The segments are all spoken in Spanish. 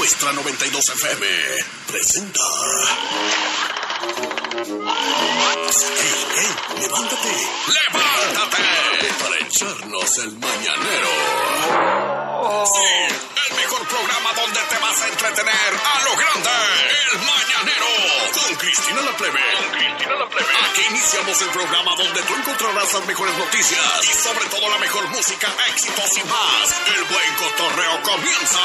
Nuestra 92 FM presenta. ¡Ey, ey! ¡Levántate! ¡Levántate! Para echarnos el mañanero. Sí, el mejor programa donde te vas a entretener a lo grande. El mañanero. Con Cristina la Plebe. Con Cristina la Plebe. Aquí iniciamos el programa donde tú encontrarás las mejores noticias y sobre todo la mejor música, éxitos y más. El buen cotorreo comienza.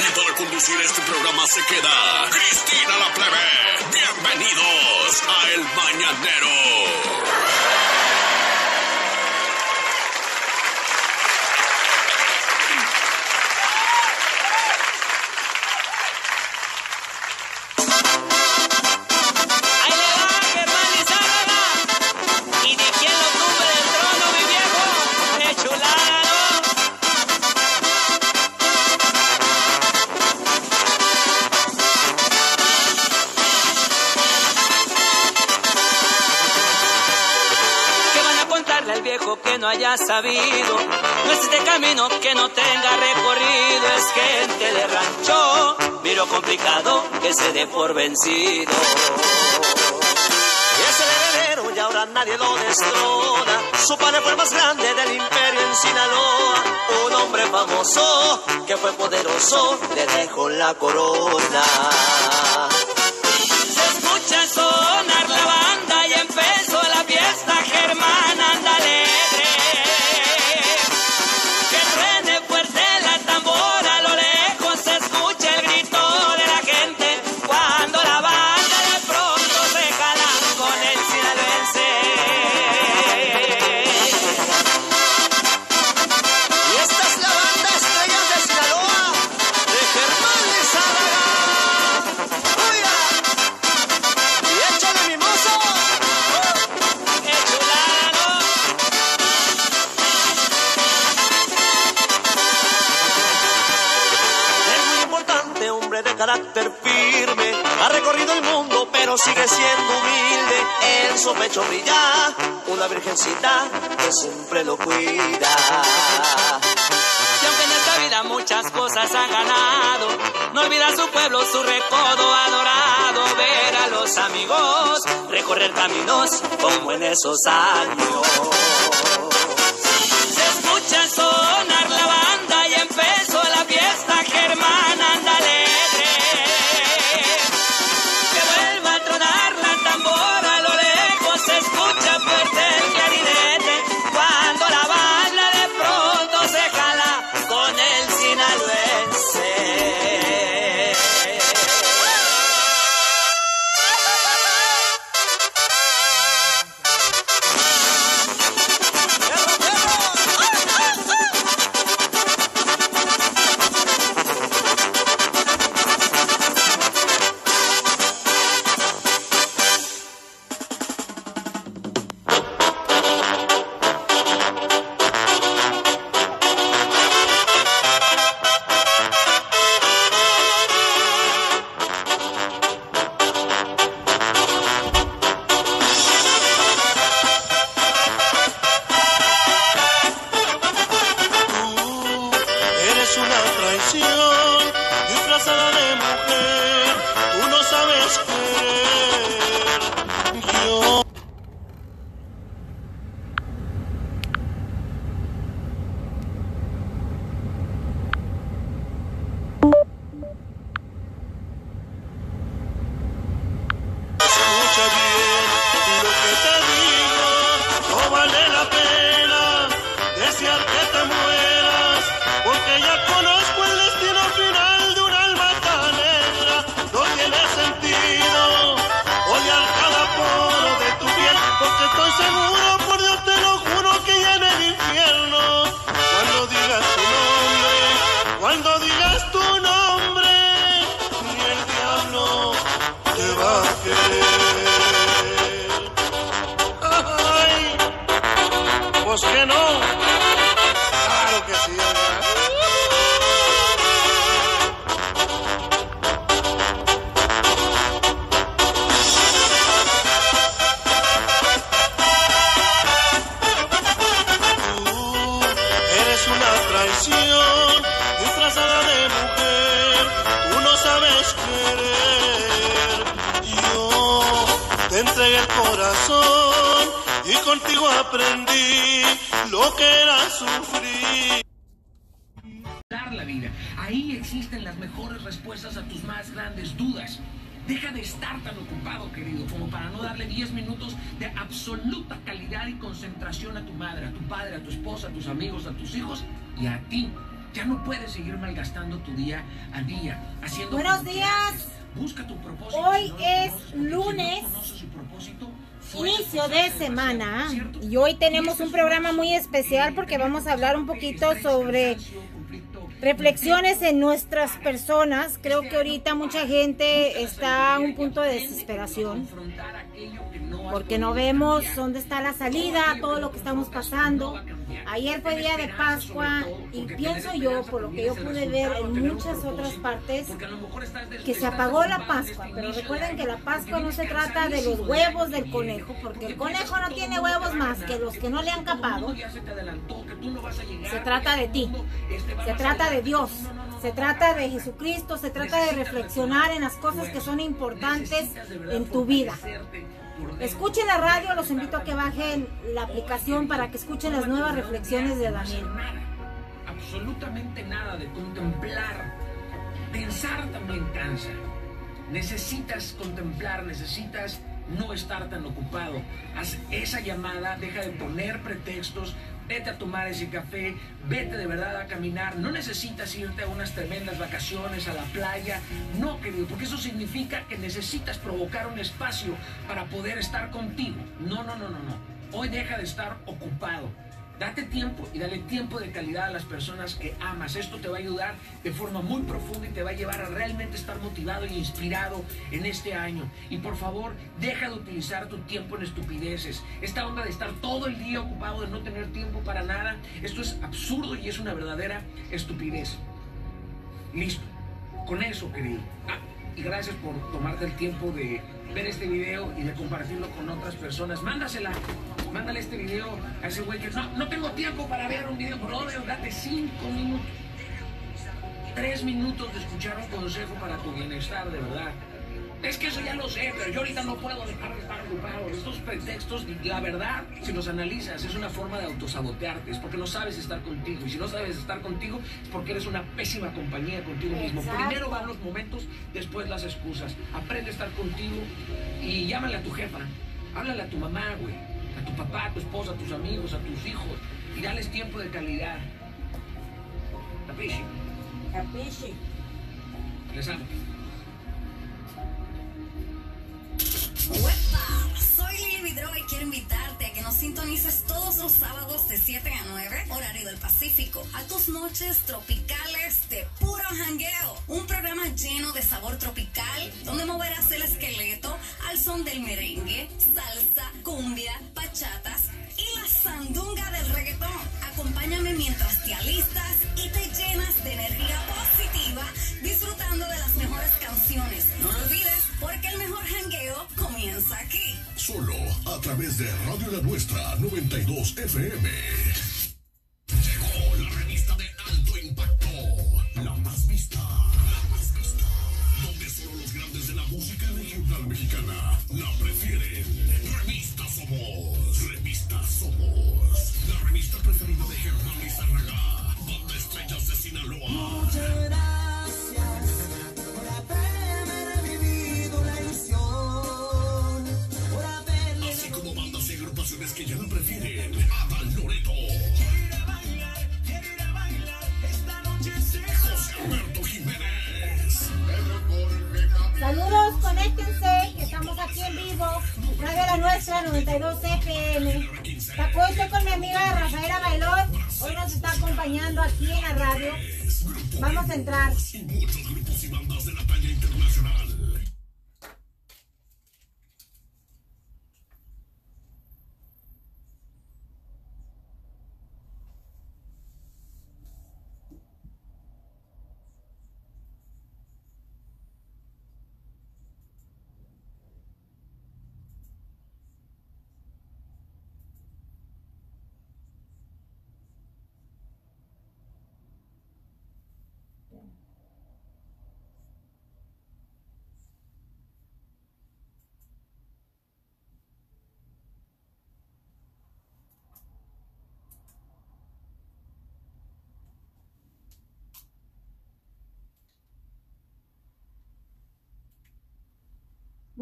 Y para conducir este programa se queda Cristina la Plebe. Bienvenidos a El Mañanero. Sabido? No es este camino que no tenga recorrido, es gente de rancho, miro complicado que se dé por vencido. Y es el heredero y ahora nadie lo destrona. Su padre fue el más grande del imperio en Sinaloa. Un hombre famoso que fue poderoso, le dejó la corona. Su pecho brilla una virgencita que siempre lo cuida. Y aunque en esta vida muchas cosas ha ganado, no olvida su pueblo, su recodo adorado, ver a los amigos, recorrer caminos como en esos años. Se escucha sonar vida. Ahí existen las mejores respuestas a tus más grandes dudas. Deja de estar tan ocupado, querido, como para no darle 10 minutos de absoluta calidad y concentración a tu madre, a tu padre, a tu esposa, a tus amigos, a tus hijos y a ti. Ya no puedes seguir malgastando tu día a día haciendo. Buenos días. Busca tu propósito. Hoy es lunes. inicio de semana y hoy tenemos un programa muy especial porque vamos a hablar un poquito sobre reflexiones en nuestras personas. Creo que ahorita mucha gente está a un punto de desesperación porque no vemos dónde está la salida, todo lo que estamos pasando. Ayer fue día de Pascua y pienso yo, por lo que yo pude ver en muchas otras partes, que se apagó la Pascua. Pero recuerden que la Pascua no se trata de los huevos del conejo, porque el conejo no tiene huevos más que los que no le han capado. Se trata de ti, se trata de Dios, se trata de Jesucristo, se trata de reflexionar en las cosas que son importantes en tu vida. Escuchen la radio, los invito a que bajen la aplicación para que escuchen las nuevas reflexiones de Daniel. Absolutamente nada de contemplar. Pensar también cansa. Necesitas contemplar, necesitas no estar tan ocupado. Haz esa llamada, deja de poner pretextos, vete a tomar ese café, vete de verdad a caminar. No necesitas irte a unas tremendas vacaciones a la playa, no querido, porque eso significa que necesitas provocar un espacio para poder estar contigo. No, no, no, no, no. Hoy deja de estar ocupado. Date tiempo y dale tiempo de calidad a las personas que amas. Esto te va a ayudar de forma muy profunda y te va a llevar a realmente estar motivado e inspirado en este año. Y por favor, deja de utilizar tu tiempo en estupideces. Esta onda de estar todo el día ocupado, de no tener tiempo para nada, esto es absurdo y es una verdadera estupidez. Listo. Con eso, querido. Ah, y gracias por tomarte el tiempo de ver este video y de compartirlo con otras personas. Mándasela, mándale este video a ese güey que no, no tengo tiempo para ver un video, brother, date cinco minutos, tres minutos de escuchar un consejo para tu bienestar, de verdad. Es que eso ya lo sé, pero yo ahorita no puedo dejar de estar ocupado. Estos pretextos, la verdad, si los analizas, es una forma de autosabotearte. Es porque no sabes estar contigo. Y si no sabes estar contigo, es porque eres una pésima compañía contigo mismo. Primero van los momentos, después las excusas. Aprende a estar contigo y llámale a tu jefa. Háblale a tu mamá, güey. A tu papá, a tu esposa, a tus amigos, a tus hijos. Y dales tiempo de calidad. Capisci? Capisci. Les amo. Soy Lili Vidro y quiero invitarte a que nos sintonices todos los sábados de 7 a 9, horario del Pacífico, a tus noches tropicales de puro jangueo. Un programa lleno de sabor tropical, donde moverás el esqueleto al son del merengue, salsa, cumbia, bachatas y la sandunga del reggaetón. Acompáñame mientras te alistas y te llenas de energía Solo a través de Radio La Nuestra 92 FM. 92 FM. Tampoco estoy con mi amiga Rafaela Bailón. Hoy nos está acompañando aquí en la radio. Vamos a entrar.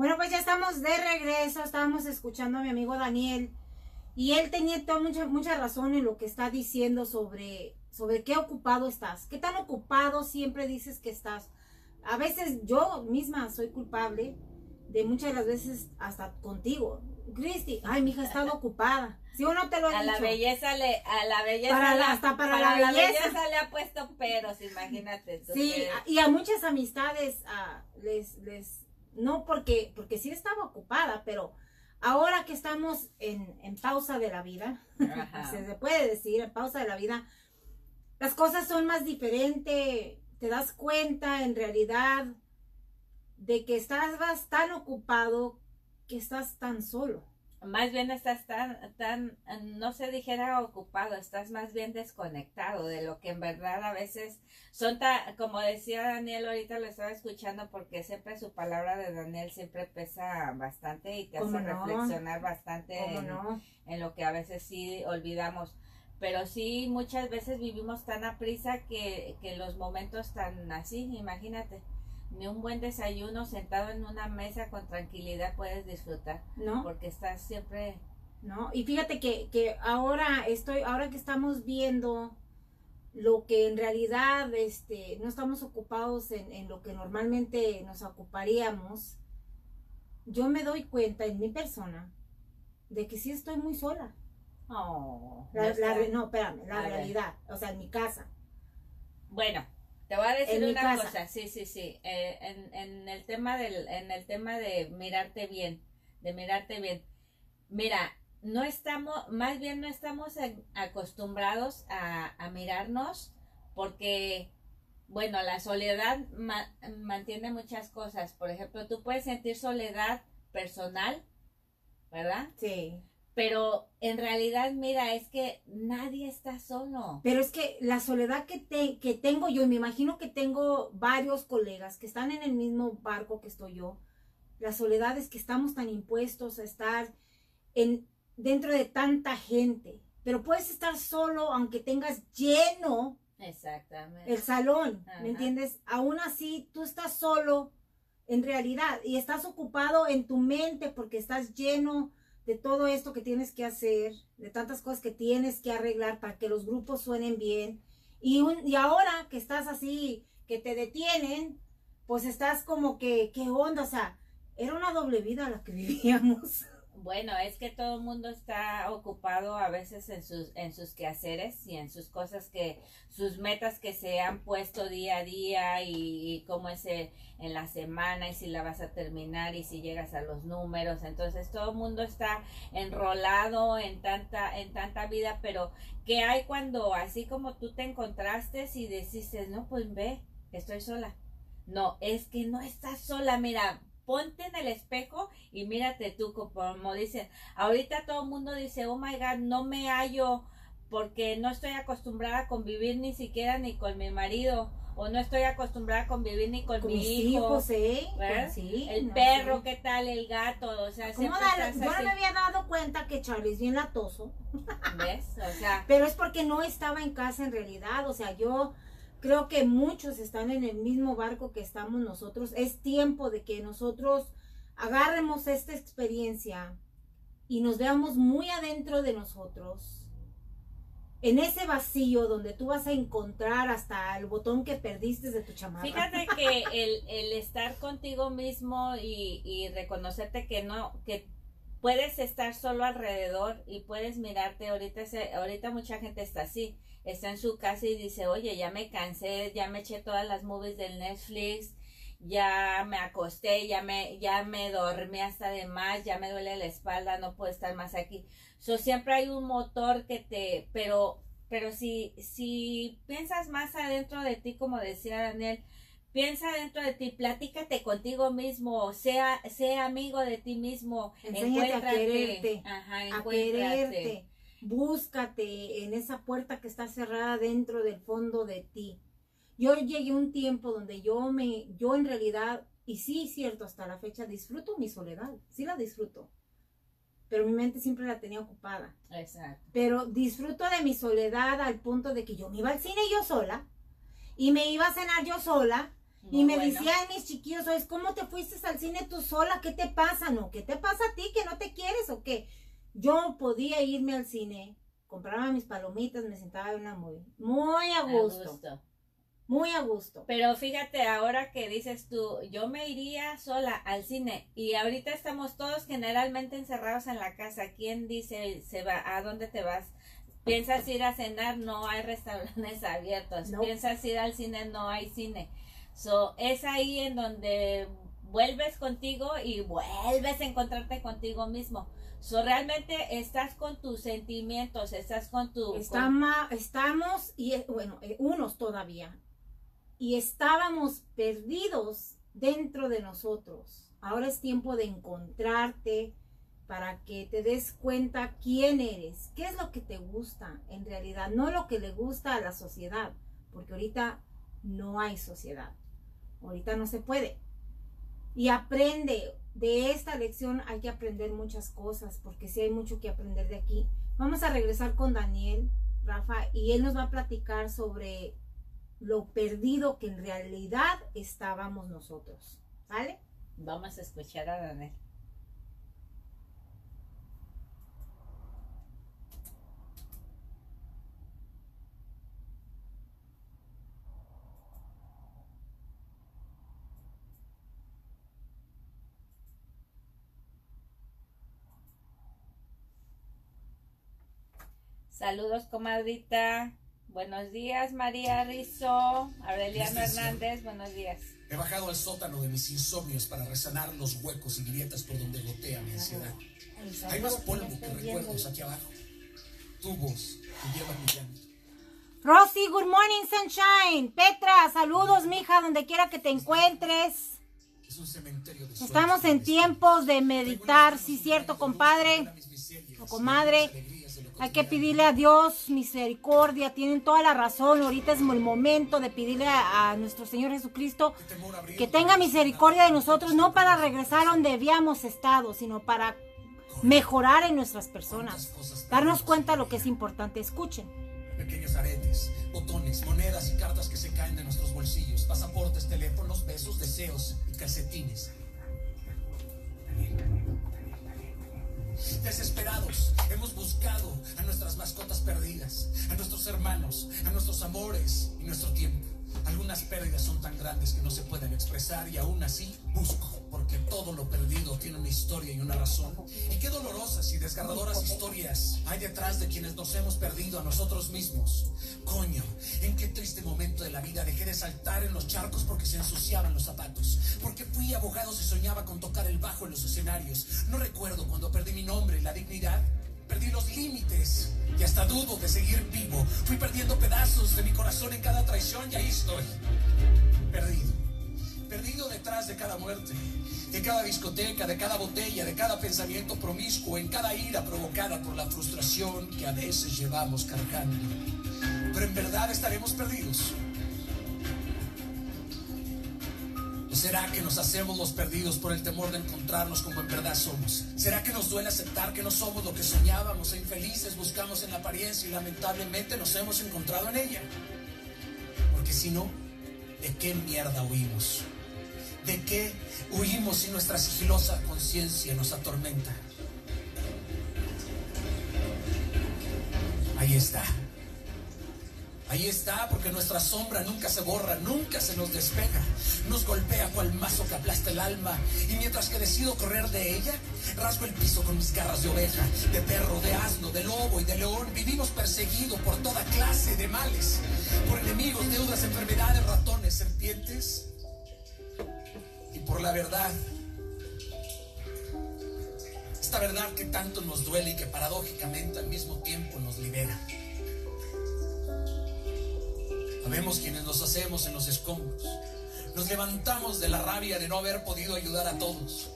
Bueno, pues ya estamos de regreso, estábamos escuchando a mi amigo Daniel y él tenía toda mucha, mucha razón en lo que está diciendo sobre, sobre qué ocupado estás, qué tan ocupado siempre dices que estás. A veces yo misma soy culpable de muchas de las veces hasta contigo. Cristi, ay, mi hija ha estado ocupada. ¿Sí o no te lo he A la dicho? belleza le, a la belleza Para la- hasta para la belleza. le ha puesto peros, imagínate. tú Sí, que- y a muchas amistades ah, les, les, no porque, porque sí estaba ocupada, pero ahora que estamos en, en pausa de la vida, se se puede decir, en pausa de la vida, las cosas son más diferentes, te das cuenta en realidad de que estás tan ocupado que estás tan solo. Más bien estás tan, tan, no se dijera ocupado, estás más bien desconectado de lo que en verdad a veces son, ta- como decía Daniel, ahorita lo estaba escuchando porque siempre su palabra de Daniel siempre pesa bastante y te hace reflexionar bastante ¿Cómo en, no? en lo que a veces sí olvidamos. Pero sí, muchas veces vivimos tan a prisa que, que los momentos tan así, imagínate, ni un buen desayuno sentado en una mesa con tranquilidad puedes disfrutar, ¿No? porque estás siempre ¿no? Y fíjate que, que ahora estoy, ahora que estamos viendo lo que en realidad este, no estamos ocupados en, en lo que normalmente nos ocuparíamos, yo me doy cuenta en mi persona de que sí estoy muy sola. Oh, La, no la no, espérame, la realidad, o sea, en mi casa. Bueno, te voy a decir En una cosa, sí, sí, sí. eh, en, en el tema del, en el tema de mirarte bien, de mirarte bien. Mira, no estamos, más bien no estamos acostumbrados a, a mirarnos porque, bueno, la soledad ma- mantiene muchas cosas. Por ejemplo, tú puedes sentir soledad personal, ¿verdad? Sí. Pero en realidad, mira, es que nadie está solo. Pero es que la soledad que, te, que tengo yo, y me imagino que tengo varios colegas que están en el mismo barco que estoy yo, la soledad es que estamos tan impuestos a estar en, dentro de tanta gente. Pero puedes estar solo aunque tengas lleno Exactamente. el salón, Ajá. ¿me entiendes? Aún así, tú estás solo en realidad y estás ocupado en tu mente porque estás lleno de todo esto que tienes que hacer, de tantas cosas que tienes que arreglar para que los grupos suenen bien. Y, un, y ahora que estás así, que te detienen, pues estás como que, ¿qué onda? O sea, era una doble vida la que vivíamos. Bueno, es que todo el mundo está ocupado a veces en sus, en sus quehaceres y en sus cosas que, sus metas que se han puesto día a día y, cómo es eh, en la semana y si la vas a terminar y si llegas a los números. Entonces todo el mundo está enrolado en tanta, en tanta vida, pero ¿qué hay cuando así como tú te encontraste y decís, no, pues ve, estoy sola? No, es que no estás sola, mira, ponte en el espejo y mírate tú, como dicen, ahorita todo el mundo dice, oh my god, no me hallo porque no estoy acostumbrada a convivir ni siquiera ni con mi marido o no estoy acostumbrada a convivir ni con, Con mi mis hijo. hijos, ¿eh? ¿verdad? Sí, el no perro, sé. ¿qué tal? El gato, o sea, ¿Cómo dar- Yo no me había dado cuenta que Charlie es bien latoso. ¿ves? O sea, Pero es porque no estaba en casa en realidad. O sea, yo creo que muchos están en el mismo barco que estamos nosotros. Es tiempo de que nosotros agarremos esta experiencia y nos veamos muy adentro de nosotros. En ese vacío donde tú vas a encontrar hasta el botón que perdiste de tu chamarra. Fíjate que el, el estar contigo mismo y, y reconocerte que no, que puedes estar solo alrededor y puedes mirarte, ahorita, ese- ahorita mucha gente está así, está en su casa y dice, oye, ya me cansé, ya me eché todas las movies del Netflix, ya me acosté, ya me, ya me dormí hasta de más, ya me duele la espalda, no puedo estar más aquí. So, siempre hay un motor que te, pero, pero si, si piensas más adentro de ti, como decía Daniel, piensa dentro de ti, platícate contigo mismo, sea, sea amigo de ti mismo, Enséñate a encuéntrate, quererte, ajá, a encuéntrate. quererte. Búscate en esa puerta que está cerrada dentro del fondo de ti. Yo llegué a un tiempo donde yo me, yo en realidad, y sí, cierto, hasta la fecha disfruto mi soledad, sí la disfruto, pero mi mente siempre la tenía ocupada. Exacto. Pero disfruto de mi soledad al punto de que yo me iba al cine yo sola y me iba a cenar yo sola y me bueno. decían mis chiquillos, ¿sabes cómo te fuiste al cine tú sola? ¿Qué te pasa? ¿No? ¿Qué te pasa a ti? ¿Que no te quieres o qué? Yo podía irme al cine, compraba mis palomitas, me sentaba en una muy, muy a A gusto, gusto. muy a gusto. Pero fíjate, ahora que dices tú, yo me iría sola al cine y ahorita estamos todos generalmente encerrados en la casa. ¿Quién dice se va? ¿A dónde te vas? ¿Piensas ir a cenar? No hay restaurantes abiertos. No. ¿Piensas ir al cine? No hay cine. So, es ahí en donde vuelves contigo y vuelves a encontrarte contigo mismo. So, realmente estás con tus sentimientos, estás con tu... estamos, y bueno, eh, unos todavía, y estábamos perdidos dentro de nosotros. Ahora es tiempo de encontrarte para que te des cuenta quién eres, qué es lo que te gusta en realidad, no lo que le gusta a la sociedad, porque ahorita no hay sociedad, ahorita no se puede. Y aprende, de esta lección hay que aprender muchas cosas, porque sí hay mucho que aprender de aquí. Vamos a regresar con Daniel, Rafa, y él nos va a platicar sobre lo perdido que en realidad estábamos nosotros. ¿Sale? Vamos a escuchar a Daniel. Saludos, comadrita. Buenos días, María Rizo. Aureliano Hernández, buenos días. He bajado al sótano de mis insomnios para resanar los huecos y grietas por donde gotea mi ansiedad. Hay más polvo que recuerdos aquí abajo. Tu voz que lleva mi llanto. Rosy, good morning, sunshine. Petra, saludos, mija, donde quiera que te encuentres. Es un cementerio de Estamos en tiempos de meditar, sí, cierto, compadre o comadre. Hay que pedirle a Dios misericordia, tienen toda la razón. Ahorita es el momento de pedirle a, nuestro Señor Jesucristo que tenga misericordia de nosotros, no para regresar a donde habíamos estado, sino para mejorar en nuestras personas. Darnos cuenta de lo que es importante. Escuchen. Pequeños aretes, botones, monedas y cartas que se caen de nuestros bolsillos, pasaportes, teléfonos, besos, deseos y calcetines. Desesperados, hemos buscado a nuestras mascotas perdidas, a nuestros hermanos, a nuestros amores y nuestro tiempo. Algunas pérdidas son tan grandes que no se pueden expresar y aún así busco, porque todo lo perdido tiene una historia y una razón. Y qué dolorosas y desgarradoras historias hay detrás de quienes nos hemos perdido a nosotros mismos. Coño, en qué triste momento de la vida dejé de saltar en los charcos porque se ensuciaban los zapatos, porque fui abogado y soñaba con tocar el bajo en los escenarios. No recuerdo cuando perdí mi nombre y la dignidad. Perdí los límites y hasta dudo de seguir vivo. Fui perdiendo pedazos de mi corazón en cada traición y ahí estoy. Perdido. Perdido detrás de cada muerte, de cada discoteca, de cada botella, de cada pensamiento promiscuo, en cada ira provocada por la frustración que a veces llevamos cargando. Pero en verdad estaremos perdidos. Será que nos hacemos los perdidos por el temor de encontrarnos como en verdad somos? ¿Será que nos duele aceptar que no somos lo que soñábamos e infelices buscamos en la apariencia y lamentablemente nos hemos encontrado en ella? Porque si no, ¿de qué mierda huimos? ¿De qué huimos si nuestra sigilosa conciencia nos atormenta? Ahí está. Ahí está, porque nuestra sombra nunca se borra, nunca se nos despega. Nos golpea cual mazo que aplasta el alma. Y mientras que decido correr de ella, rasgo el piso con mis garras de oveja, de perro, de asno, de lobo y de león. Vivimos perseguidos por toda clase de males, por enemigos, deudas, enfermedades, ratones, serpientes. Y por la verdad. Esta verdad que tanto nos duele y que paradójicamente al mismo tiempo nos libera. Sabemos quienes nos hacemos en los escombros. Nos levantamos de la rabia de no haber podido ayudar a todos.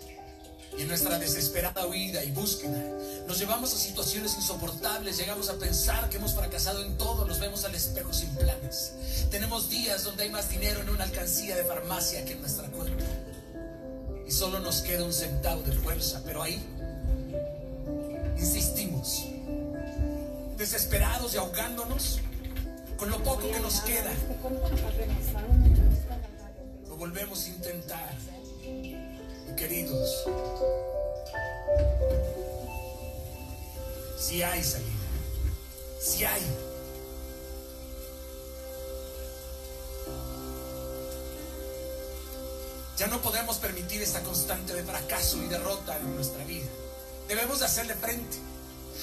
Y en nuestra desesperada huida y búsqueda, nos llevamos a situaciones insoportables, llegamos a pensar que hemos fracasado en todo, nos vemos al espejo sin planes. Tenemos días donde hay más dinero en una alcancía de farmacia que en nuestra cuenta. Y solo nos queda un centavo de fuerza, pero ahí insistimos, desesperados y ahogándonos con lo poco que nos queda, lo volvemos a intentar, queridos. Si hay salida, si hay. Ya no podemos permitir esta constante de fracaso y derrota en nuestra vida. Debemos de hacerle frente.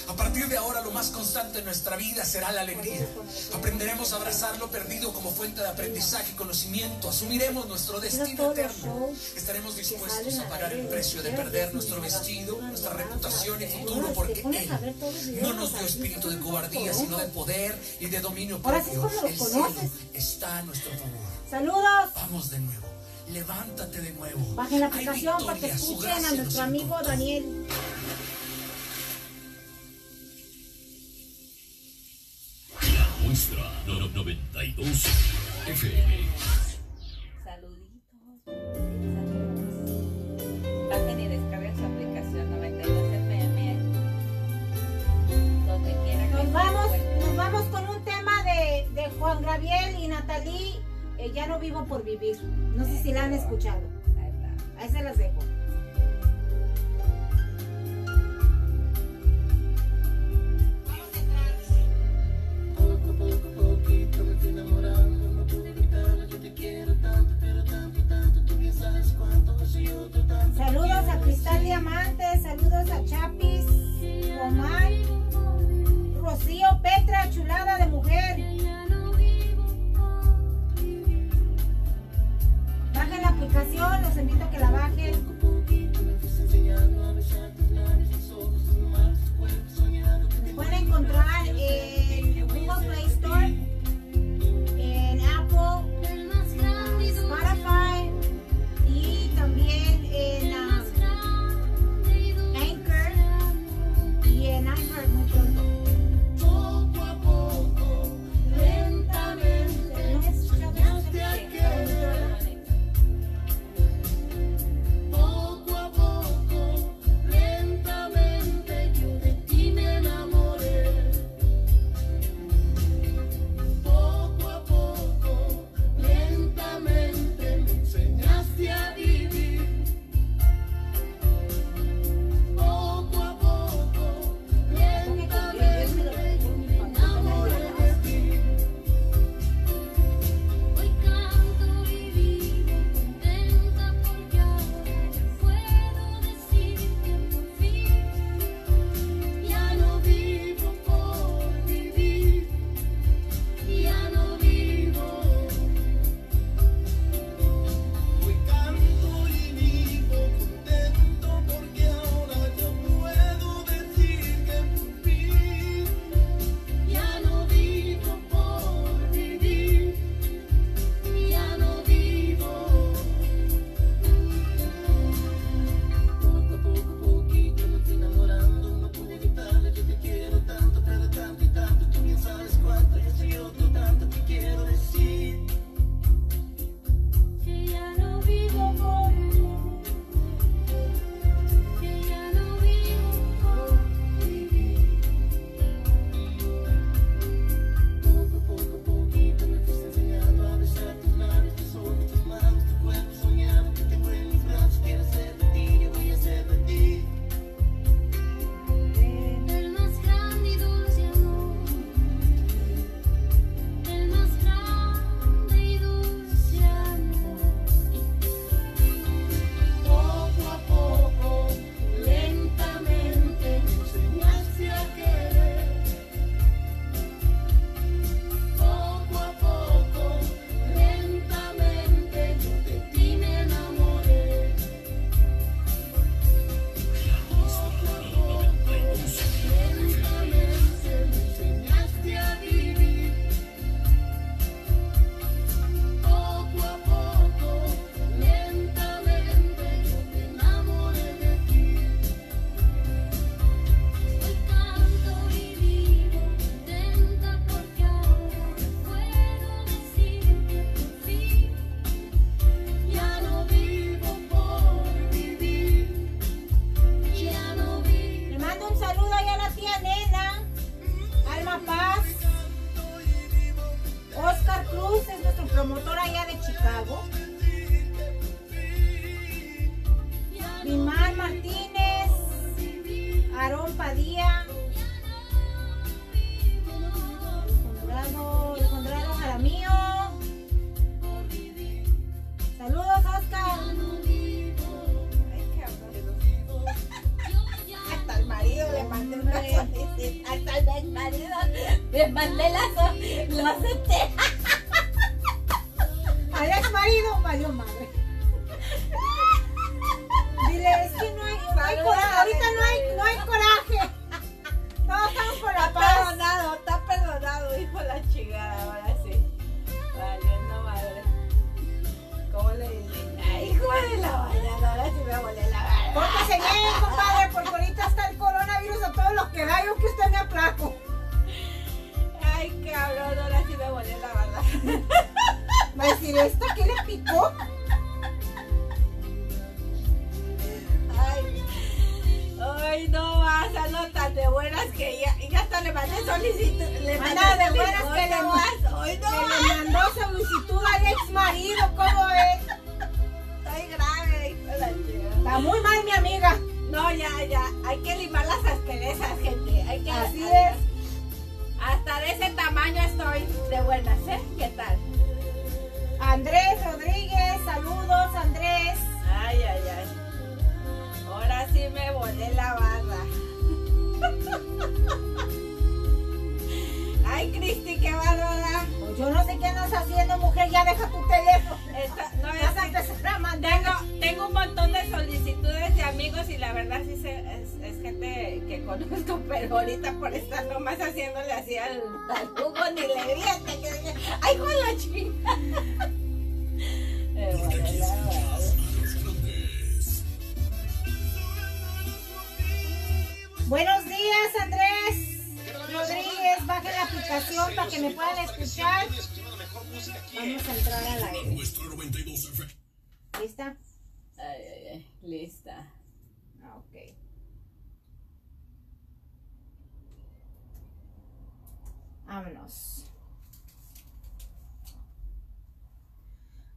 A partir de ahora lo más constante en nuestra vida será la alegría. Aprenderemos a abrazar lo perdido como fuente de aprendizaje y conocimiento. Asumiremos nuestro destino eterno. Estaremos dispuestos a pagar el precio de perder nuestro vestido, nuestra reputación y futuro porque Él no nos dio espíritu de cobardía, sino de poder y de dominio propio. El cielo está a nuestro favor. Saludos. Vamos de nuevo. Levántate de nuevo. Bajen la aplicación para que escuchen a nuestro amigo Daniel. Nuestra no, no, 92 FM. Saluditos. Bajen y descarguen su aplicación 92 FM. Nos vamos, Nos vamos con un tema de, Juan Gabriel y Natalí. Eh, ya no vivo por vivir. No sé si la han escuchado. Ahí se las dejo. No vas, ando tan de buenas que ya, ya hasta le mandé solicitud. Le mandé de buenas que le, no vas, hoy no que vas. le mandó solicitud al ex marido. ¿Cómo es? Estoy grave. Está muy mal, mi amiga. No, ya, ya, hay que limar las asperezas, gente. Hay que, Así hay- es. Hasta de ese tamaño estoy de buenas, ¿eh? ¿Qué tal? Andrés Rodríguez, saludos, Andrés. Ay, ay, ay. Ahora sí me volé la barra. Ay, Cristi, qué bárbara. Pues yo no sé qué andas haciendo, mujer. Ya deja tu teléfono. Esta- no, Vas es a empezar a mandar. tengo, tengo un montón de solicitudes de amigos y la verdad sí se- es, es gente que conozco, pero ahorita por estar nomás haciéndole así al, al jugo ni le hasta que dije, ¡ay, con la chica! Buenos días, Andrés Rodríguez. Baje la aplicación para que me puedan escuchar. Vamos a entrar al aire. Nuestro 92 FM. ¿Lista? Ay, ay, ay, lista. Ah, Ok. Vámonos.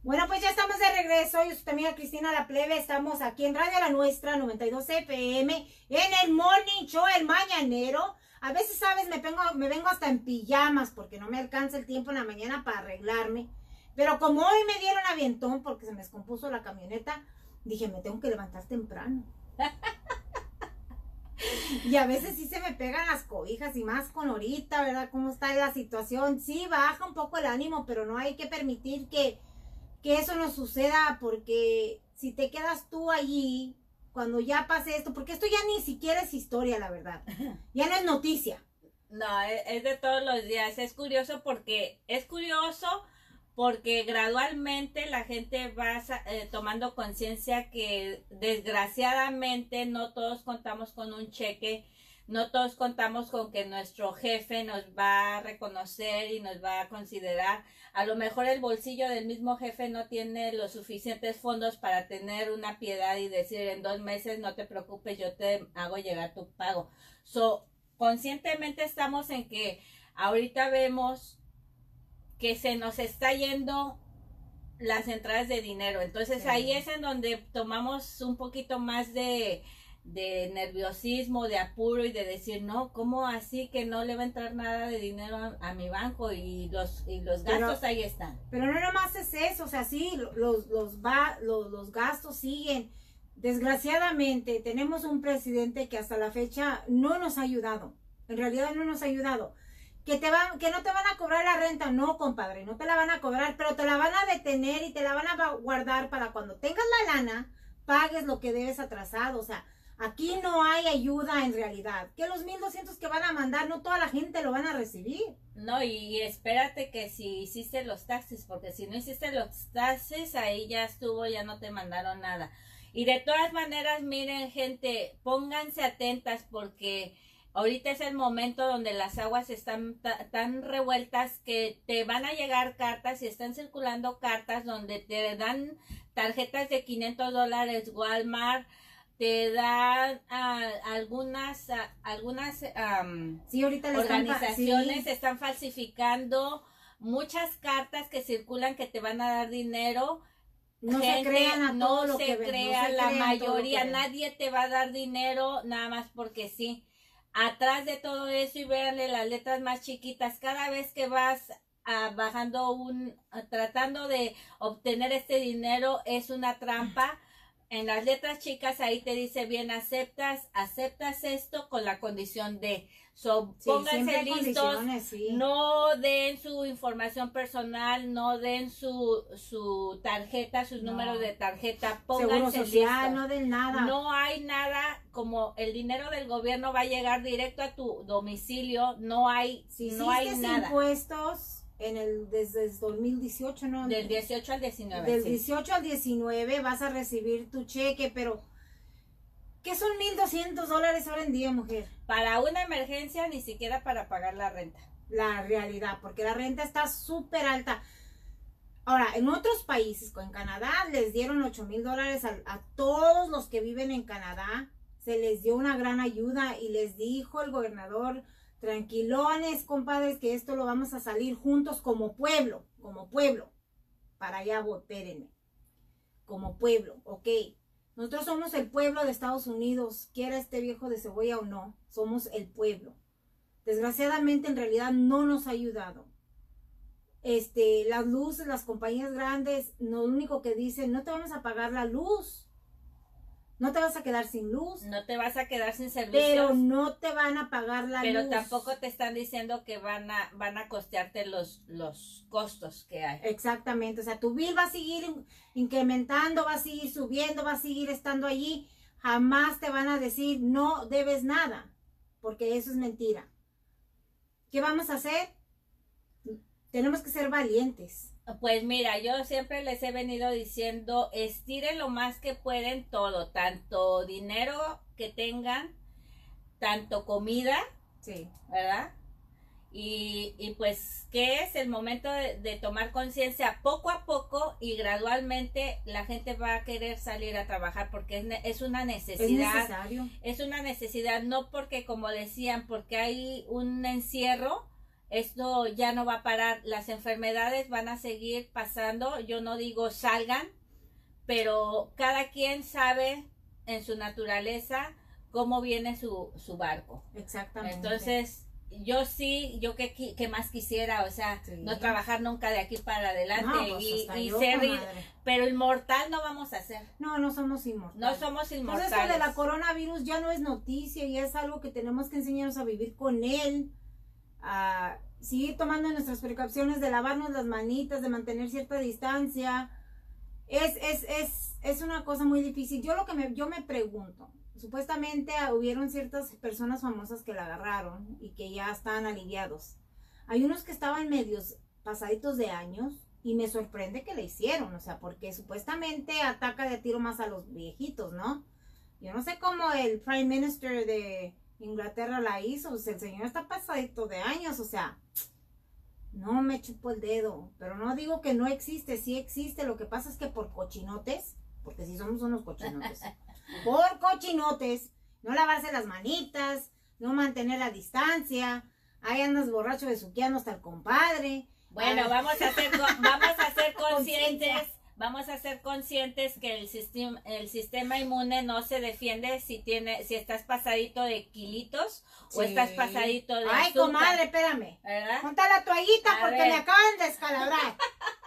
Bueno, pues ya estamos de regreso. Yo soy tu amiga Cristina La Plebe. Estamos aquí en Radio La Nuestra, 92 FM, en el Morning Show, el mañanero. A veces, ¿sabes? Me vengo, hasta en pijamas porque no me alcanza el tiempo en la mañana para arreglarme. Pero como hoy me dieron avientón porque se me descompuso la camioneta, dije, me tengo que levantar temprano. Y a veces sí se me pegan las cobijas y más con ahorita, ¿verdad? ¿Cómo está la situación? Sí, baja un poco el ánimo, pero no hay que permitir que, que eso nos suceda porque si te quedas tú allí, cuando ya pase esto, porque esto ya ni siquiera es historia, la verdad. Ya no es noticia. No, es, es de todos los días. Es curioso porque es curioso porque gradualmente la gente va eh, tomando conciencia que desgraciadamente no todos contamos con un cheque, no todos contamos con que nuestro jefe nos va a reconocer y nos va a considerar. A lo mejor el bolsillo del mismo jefe no tiene los suficientes fondos para tener una piedad y decir en dos meses no te preocupes, yo te hago llegar tu pago. So, conscientemente estamos en que ahorita vemos que se nos está yendo las entradas de dinero. Entonces Sí. ahí es en donde tomamos un poquito más de, de nerviosismo, de apuro y de decir, no, ¿cómo así que no le va a entrar nada de dinero a, a mi banco? Y los, y los Pero- gastos ahí están. Pero no nomás es eso, o sea, sí, lo- los, los, va, los, los gastos siguen. Desgraciadamente, tenemos un presidente que hasta la fecha no nos ha ayudado. En realidad no nos ha ayudado. Que, te van, que no te van a cobrar la renta, no, compadre, no te la van a cobrar, pero te la van a detener y te la van a guardar para cuando tengas la lana, pagues lo que debes atrasado. O sea, aquí no hay ayuda en realidad. Que los 1200 que van a mandar, no toda la gente lo van a recibir. No, y espérate que si hiciste los taxis, porque si no hiciste los taxis, ahí ya estuvo, ya no te mandaron nada. Y de todas maneras, miren, gente, pónganse atentas porque ahorita es el momento donde las aguas están ta- tan revueltas que te van a llegar cartas y están circulando cartas donde te dan tarjetas de 500 dólares Walmart, te dan ah, algunas, ah, algunas, am, Sí, ahorita están organizaciones sí. están falsificando muchas cartas que circulan que te van a dar dinero No se crean a no todo lo se que ven, no crea se la crean mayoría, nadie te va a dar dinero nada más porque sí. Atrás de todo eso y véanle las letras más chiquitas, cada vez que vas ah, bajando un, tratando de obtener este dinero es una trampa. En las letras chicas ahí te dice bien, aceptas, aceptas esto con la condición de, so, Sí, pónganse listos, sí. no den su información personal, no den su, su tarjeta, sus No. números de tarjeta, Seguro pónganse social, listos. no den nada. No hay nada como el dinero del gobierno va a llegar directo a tu domicilio, no hay, si no hay nada. impuestos en el desde el 2018, ¿no? Del 18 al 19. Del sí. 18 al 19 vas a recibir tu cheque, pero ¿qué son 1.200 dólares ahora en día, mujer? Para una emergencia, ni siquiera para pagar la renta. La realidad, porque la renta está súper alta. Ahora, en otros países, como en Canadá, les dieron 8 mil dólares a, a todos los que viven en Canadá. Se les dio una gran ayuda y les dijo el gobernador, tranquilones, compadres, que esto lo vamos a salir juntos como pueblo, como pueblo. Para allá, voy, espérenme. Como pueblo, ok. Nosotros somos el pueblo de Estados Unidos, quiera este viejo de cebolla o no, somos el pueblo. Desgraciadamente en realidad no nos ha ayudado. Este, las luces, las compañías grandes, lo único que dicen, no te vamos a pagar la luz. No te vas a quedar sin luz, No te vas a quedar sin servicios. pero no te van a pagar la pero luz. tampoco te están diciendo que van a, van a costearte los, los costos que hay. Exactamente, o sea, tu bill va a seguir in- incrementando, va a seguir subiendo, va a seguir estando allí. Jamás te van a decir no debes nada, porque eso es mentira. ¿Qué vamos a hacer? Tenemos que ser valientes. Pues mira, yo siempre les he venido diciendo, estiren lo más que pueden todo, tanto dinero que tengan, tanto comida, Sí. ¿verdad? Y, y pues que es el momento de, de tomar conciencia poco a poco y gradualmente la gente va a querer salir a trabajar porque es, es una Es necesidad necesario. es una necesidad, no porque, como decían, porque hay un encierro, esto ya no va a parar, las enfermedades van a seguir pasando, yo no digo salgan, pero cada quien sabe en su naturaleza cómo viene su, su barco. Exactamente. Entonces, yo sí, yo que, más quisiera, o sea, Sí. no trabajar nunca de aquí para adelante No, pues, y, hasta y yo, ser, pero inmortal no vamos a ser, No, no somos inmortales. no somos inmortales. esto de la coronavirus ya no es noticia y es algo que tenemos que enseñarnos a vivir con él, a seguir tomando nuestras precauciones de lavarnos las manitas, de mantener cierta distancia. Es, es, es, es una cosa muy difícil. Yo lo que me, yo me pregunto, supuestamente hubieron ciertas personas famosas que la agarraron y que ya están aliviados. Hay unos que estaban medios pasaditos de años y me sorprende que le hicieron, o sea, porque supuestamente ataca de tiro más a los viejitos, ¿no? Yo no sé cómo el Prime Minister de Inglaterra la hizo, o sea, el señor está pasadito de años, o sea, no me chupo el dedo, pero no digo que no existe, sí existe, lo que pasa es que por cochinotes, porque si somos unos cochinotes, por cochinotes, no lavarse las manitas, no mantener la distancia, ahí andas borracho besuqueando hasta el compadre. Bueno, Ah, vamos a ser, co- vamos a ser conscientes. Vamos a ser conscientes que el sistema, el sistema inmune no se defiende si tiene, si estás pasadito de kilitos o estás pasadito de Ay, azúcar, comadre, espérame. ¿verdad? Ponta la toallita A porque ver. me acaban de descalabrar.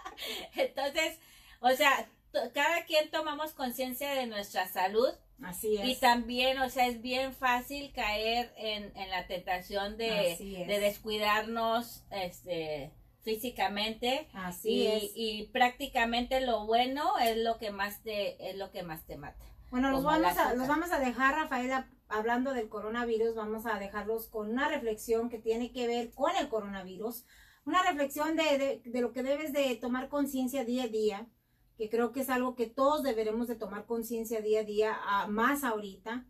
Entonces, o sea, cada quien tomamos conciencia de nuestra salud Así es. y también, o sea, es bien fácil caer en, en la tentación de, de descuidarnos, este físicamente Así y, es. y prácticamente lo bueno es lo que más te es lo que más te mata Bueno, los vamos, a, los vamos a dejar, Rafaela, hablando del coronavirus, vamos a dejarlos con una reflexión que tiene que ver con el coronavirus. Una reflexión de, de, de lo que debes de tomar conciencia día a día, que creo que es algo que todos deberemos de tomar conciencia día a día, a- más ahorita.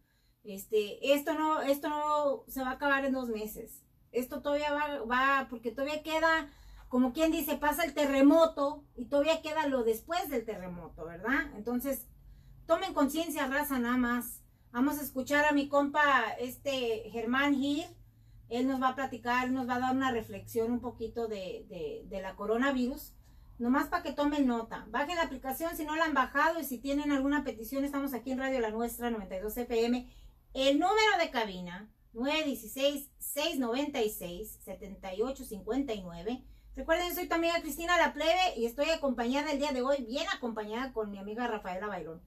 Este, esto no, esto no se va a acabar en dos meses. Esto todavía va, va, porque todavía queda, como quien dice, pasa el terremoto y todavía queda lo después del terremoto, ¿verdad? Entonces, tomen conciencia, raza, nada más. Vamos a escuchar a mi compa, este Germán Gir. Él nos va a platicar, nos va a dar una reflexión un poquito de, de, de la coronavirus. Nomás para que tomen nota. Bajen la aplicación si no la han bajado y si tienen alguna petición, estamos aquí en Radio La Nuestra 92 FM. El número de cabina 916-696-7859. Recuerden, soy tu amiga Cristina La Plebe y estoy acompañada el día de hoy, bien acompañada con mi amiga Rafaela Bailón,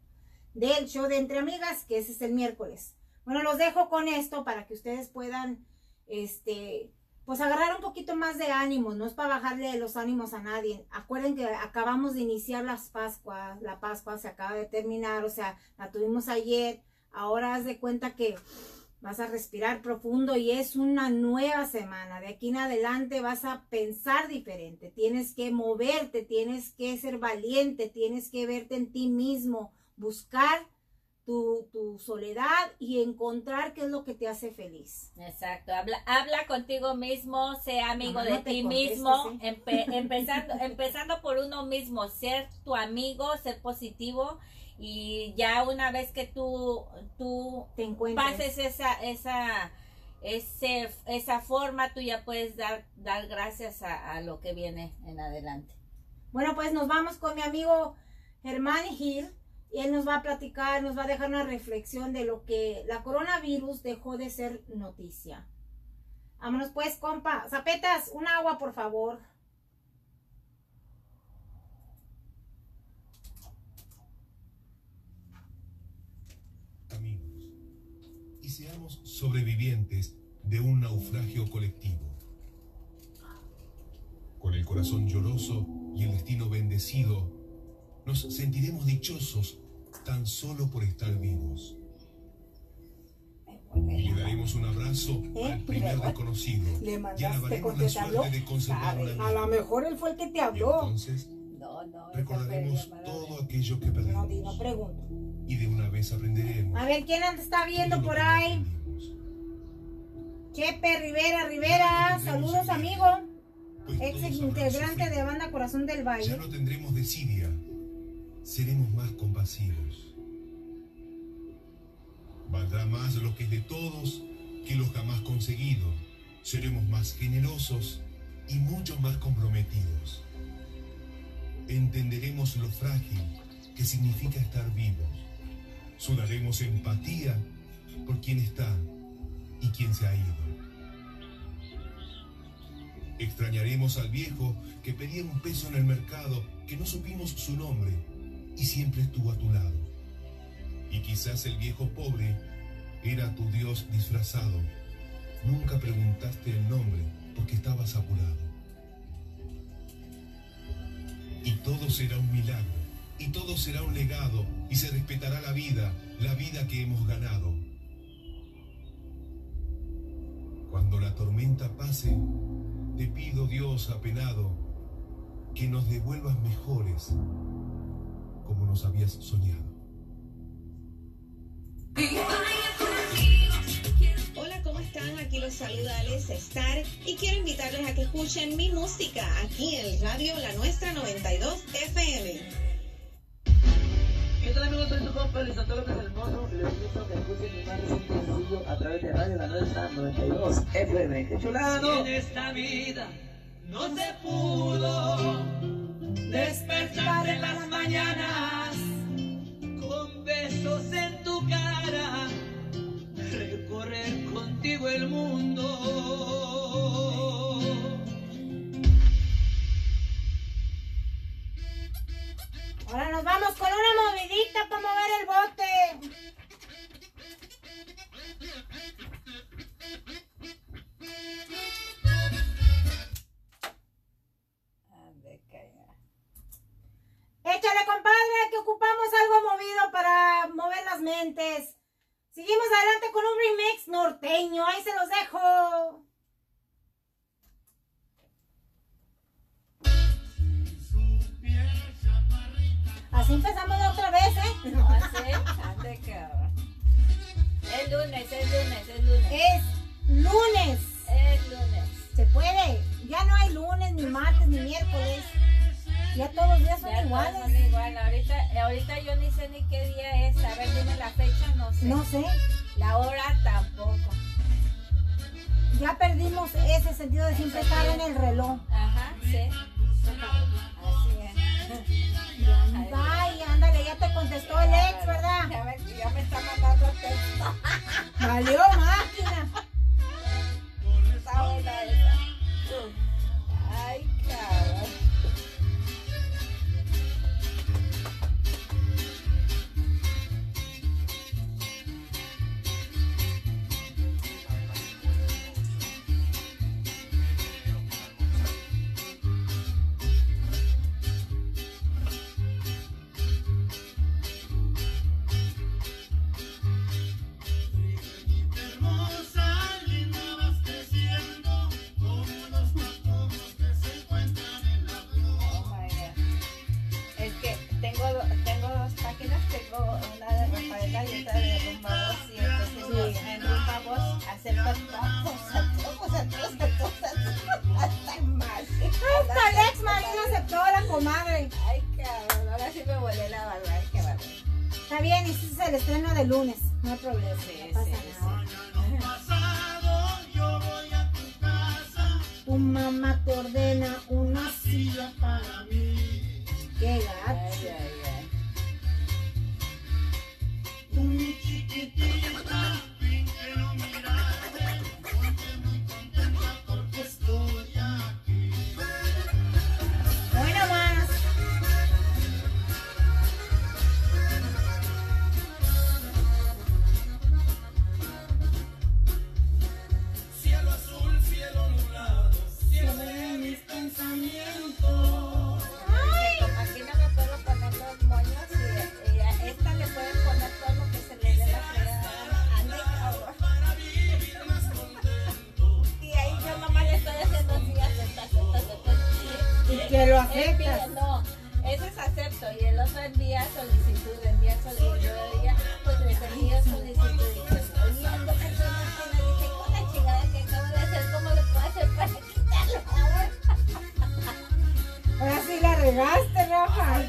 del show de Entre Amigas, que ese es el miércoles. Bueno, los dejo con esto para que ustedes puedan, este, pues agarrar un poquito más de ánimo, no es para bajarle los ánimos a nadie. Acuerden que acabamos de iniciar las Pascuas, la Pascua se acaba de terminar, o sea, la tuvimos ayer, ahora haz de cuenta que vas a respirar profundo y es una nueva semana. De aquí en adelante vas a pensar diferente, tienes que moverte, tienes que ser valiente, tienes que verte en ti mismo, buscar tu, tu soledad y encontrar qué es lo que te hace feliz. Exacto, habla, habla contigo mismo, sé amigo Mamá, de no ti mismo, empe- empezando, empezando por uno mismo, ser tu amigo, ser positivo y ya una vez que tú, tú Te encuentres. pases esa, esa, ese, esa forma, tú ya puedes dar, dar gracias a, a lo que viene en adelante. Bueno, pues nos vamos con mi amigo Germán Gil y él nos va a platicar, nos va a dejar una reflexión de lo que la coronavirus dejó de ser noticia. Vámonos pues, compa. Zapetas, un agua, por favor. amigos, y seamos sobrevivientes de un naufragio colectivo. Con el corazón lloroso y el destino bendecido, nos sentiremos dichosos tan solo por estar vivos. Le daremos un abrazo al primer desconocido Le y alabaremos la suerte de conservar una A lo mejor él fue el que te Y habló. entonces No, no, recordaremos todo aquello que No, perdimos. di, no pregunto. Y de una vez aprenderemos. A ver, ¿quién está viendo por no ahí? Chepe Rivera, Rivera. Saludos, amigo. Pues Ex integrante de banda Corazón del Ya Valle. no tendremos desidia, seremos más compasivos. Valdrá más lo que es de todos que lo jamás conseguido. Seremos más generosos y mucho más comprometidos. Entenderemos lo frágil que significa estar vivos. Sudaremos empatía por quien está y quien se ha ido. Extrañaremos al viejo que pedía un peso en el mercado, que no supimos su nombre y siempre estuvo a tu lado. Y quizás el viejo pobre era tu Dios disfrazado. Nunca preguntaste el nombre porque estabas apurado. Y todo será un milagro, y todo será un legado, y se respetará la vida, la vida que hemos ganado. Cuando la tormenta pase, te pido, Dios apenado, que nos devuelvas mejores como nos habías soñado. Hola, ¿cómo están? Aquí los saluda Alex Star y quiero invitarles a que escuchen mi música aquí en Radio La Nuestra 92 FM. ¿Qué tal amigos? Soy su compa Luis Antonio y les invito a que escuchen mi más reciente sencillo a través de Radio La Nuestra 92 FM. ¡Qué chulada, no! En esta vida no se pudo despertar en las mañanas con besos en el mundo. Ahora nos vamos con una movidita para mover el bote. Échale, compadre, que ocupamos algo movido para mover las mentes. Seguimos adelante con un remix norteño. Ahí se los dejo. Así empezamos de otra vez, ¿eh? No ande, cabrón. Es lunes, es lunes, es lunes. Es lunes. Es lunes. Se puede. Ya no hay lunes, ni martes, ni miércoles. Ya todos los días son iguales. Ahorita, eh, ahorita yo ni sé ni qué día es. A ver, dime la fecha, no sé. No sé. La hora tampoco. Ya perdimos ese sentido de siempre estar en el reloj. Ajá, sí. Así es. Ay, ándale, ya te contestó el ex, ¿verdad? Ya me, ya me está mandando texto. Valió máquina. Está buena el estreno de lunes, no hay problema. Que lo aceptas. Eh, no, eso es acepto. Y el otro envía solicitud, envía solicitud. Yo pues les envío solicitud. Y pues, personas que me dicen, con la chingada que acabo de hacer, ¿cómo lo puedo hacer para quitarlo ahora? ahora sí la regaste, Rafa.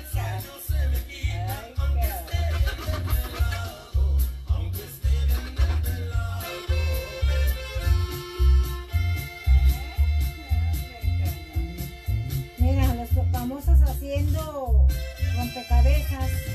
abejas.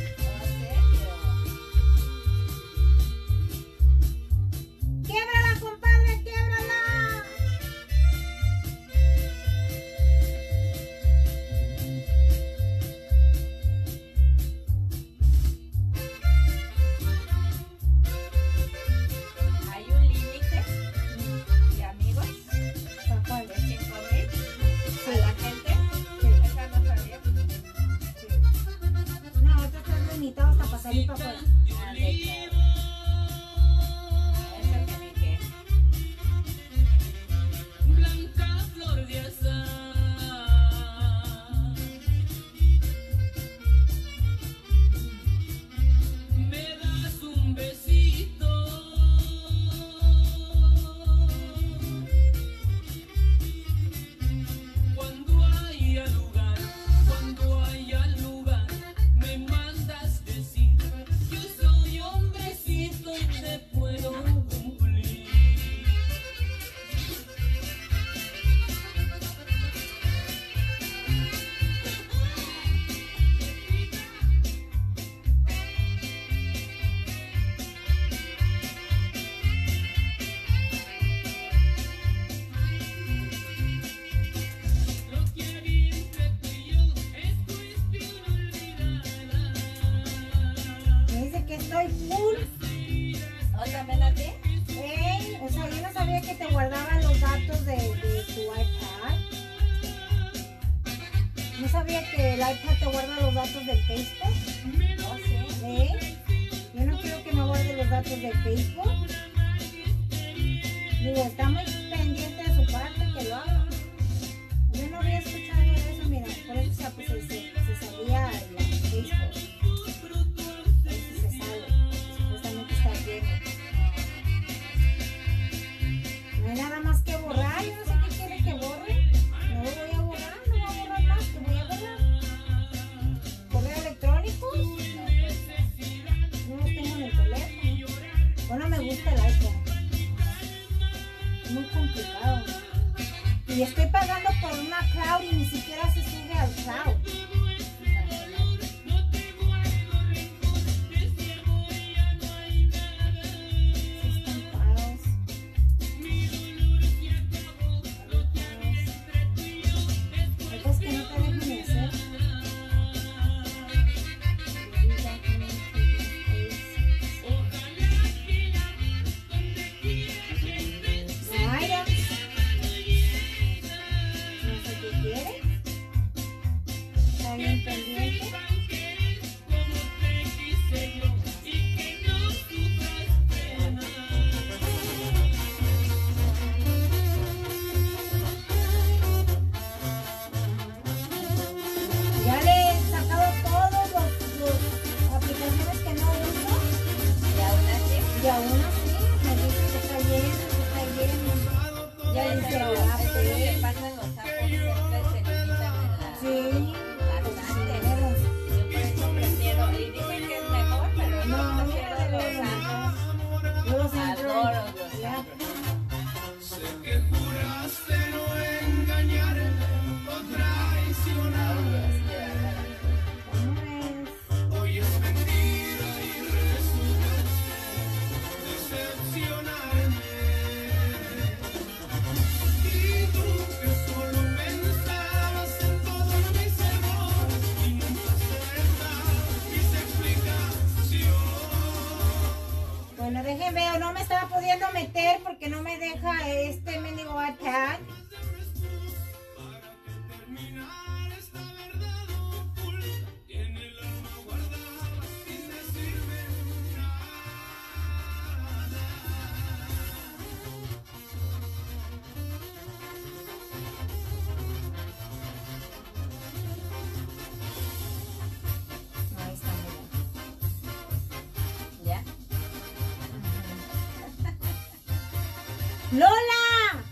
¡Lola!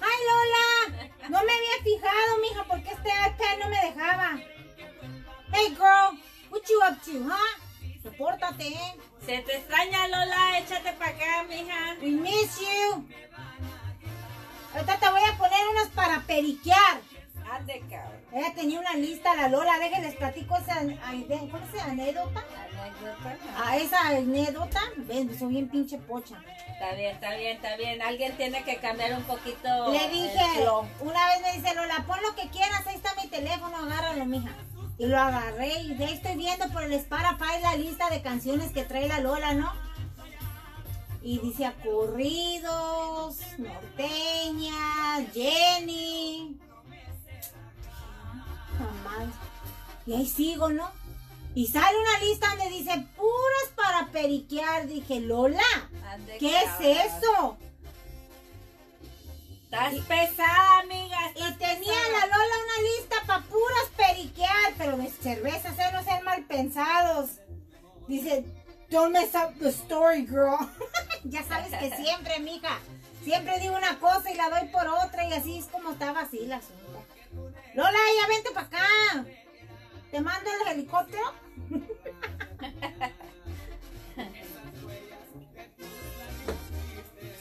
¡Ay, Lola! No me había fijado, mija, porque este iPad no me dejaba. Hey, girl, what you up to, huh? Repórtate, eh. Se te extraña, Lola. Échate para acá, mija. We miss you. Ahorita te voy a poner unas para periquear. Ande, cabrón. Ella tenía una lista, la Lola. Déjenles platico esa, ¿cómo llama? anécdota. A esa anécdota. Ven, soy bien pinche pocha. Está bien, está bien, está bien. Alguien tiene que cambiar un poquito. Le dije, una vez me dice Lola, pon lo que quieras, ahí está mi teléfono, agárralo, mija. Y lo agarré y de ahí estoy viendo por el Spotify la lista de canciones que trae la Lola, ¿no? Y dice a corridos, norteña, Jenny. Jamás. Y ahí sigo, ¿no? Y sale una lista donde dice puras para periquear. Dije, Lola, Ande, ¿qué es eso? Estás pesada, amiga. Y tenía pesada. la Lola una lista para puras periquear, pero de cervezas, eh, no sean mal pensados. Dice, don't mess up the story, girl. ya sabes que siempre, mija, siempre digo una cosa y la doy por otra y así es como estaba así el asunto. Lola, ya vente para acá. Te mando el helicóptero.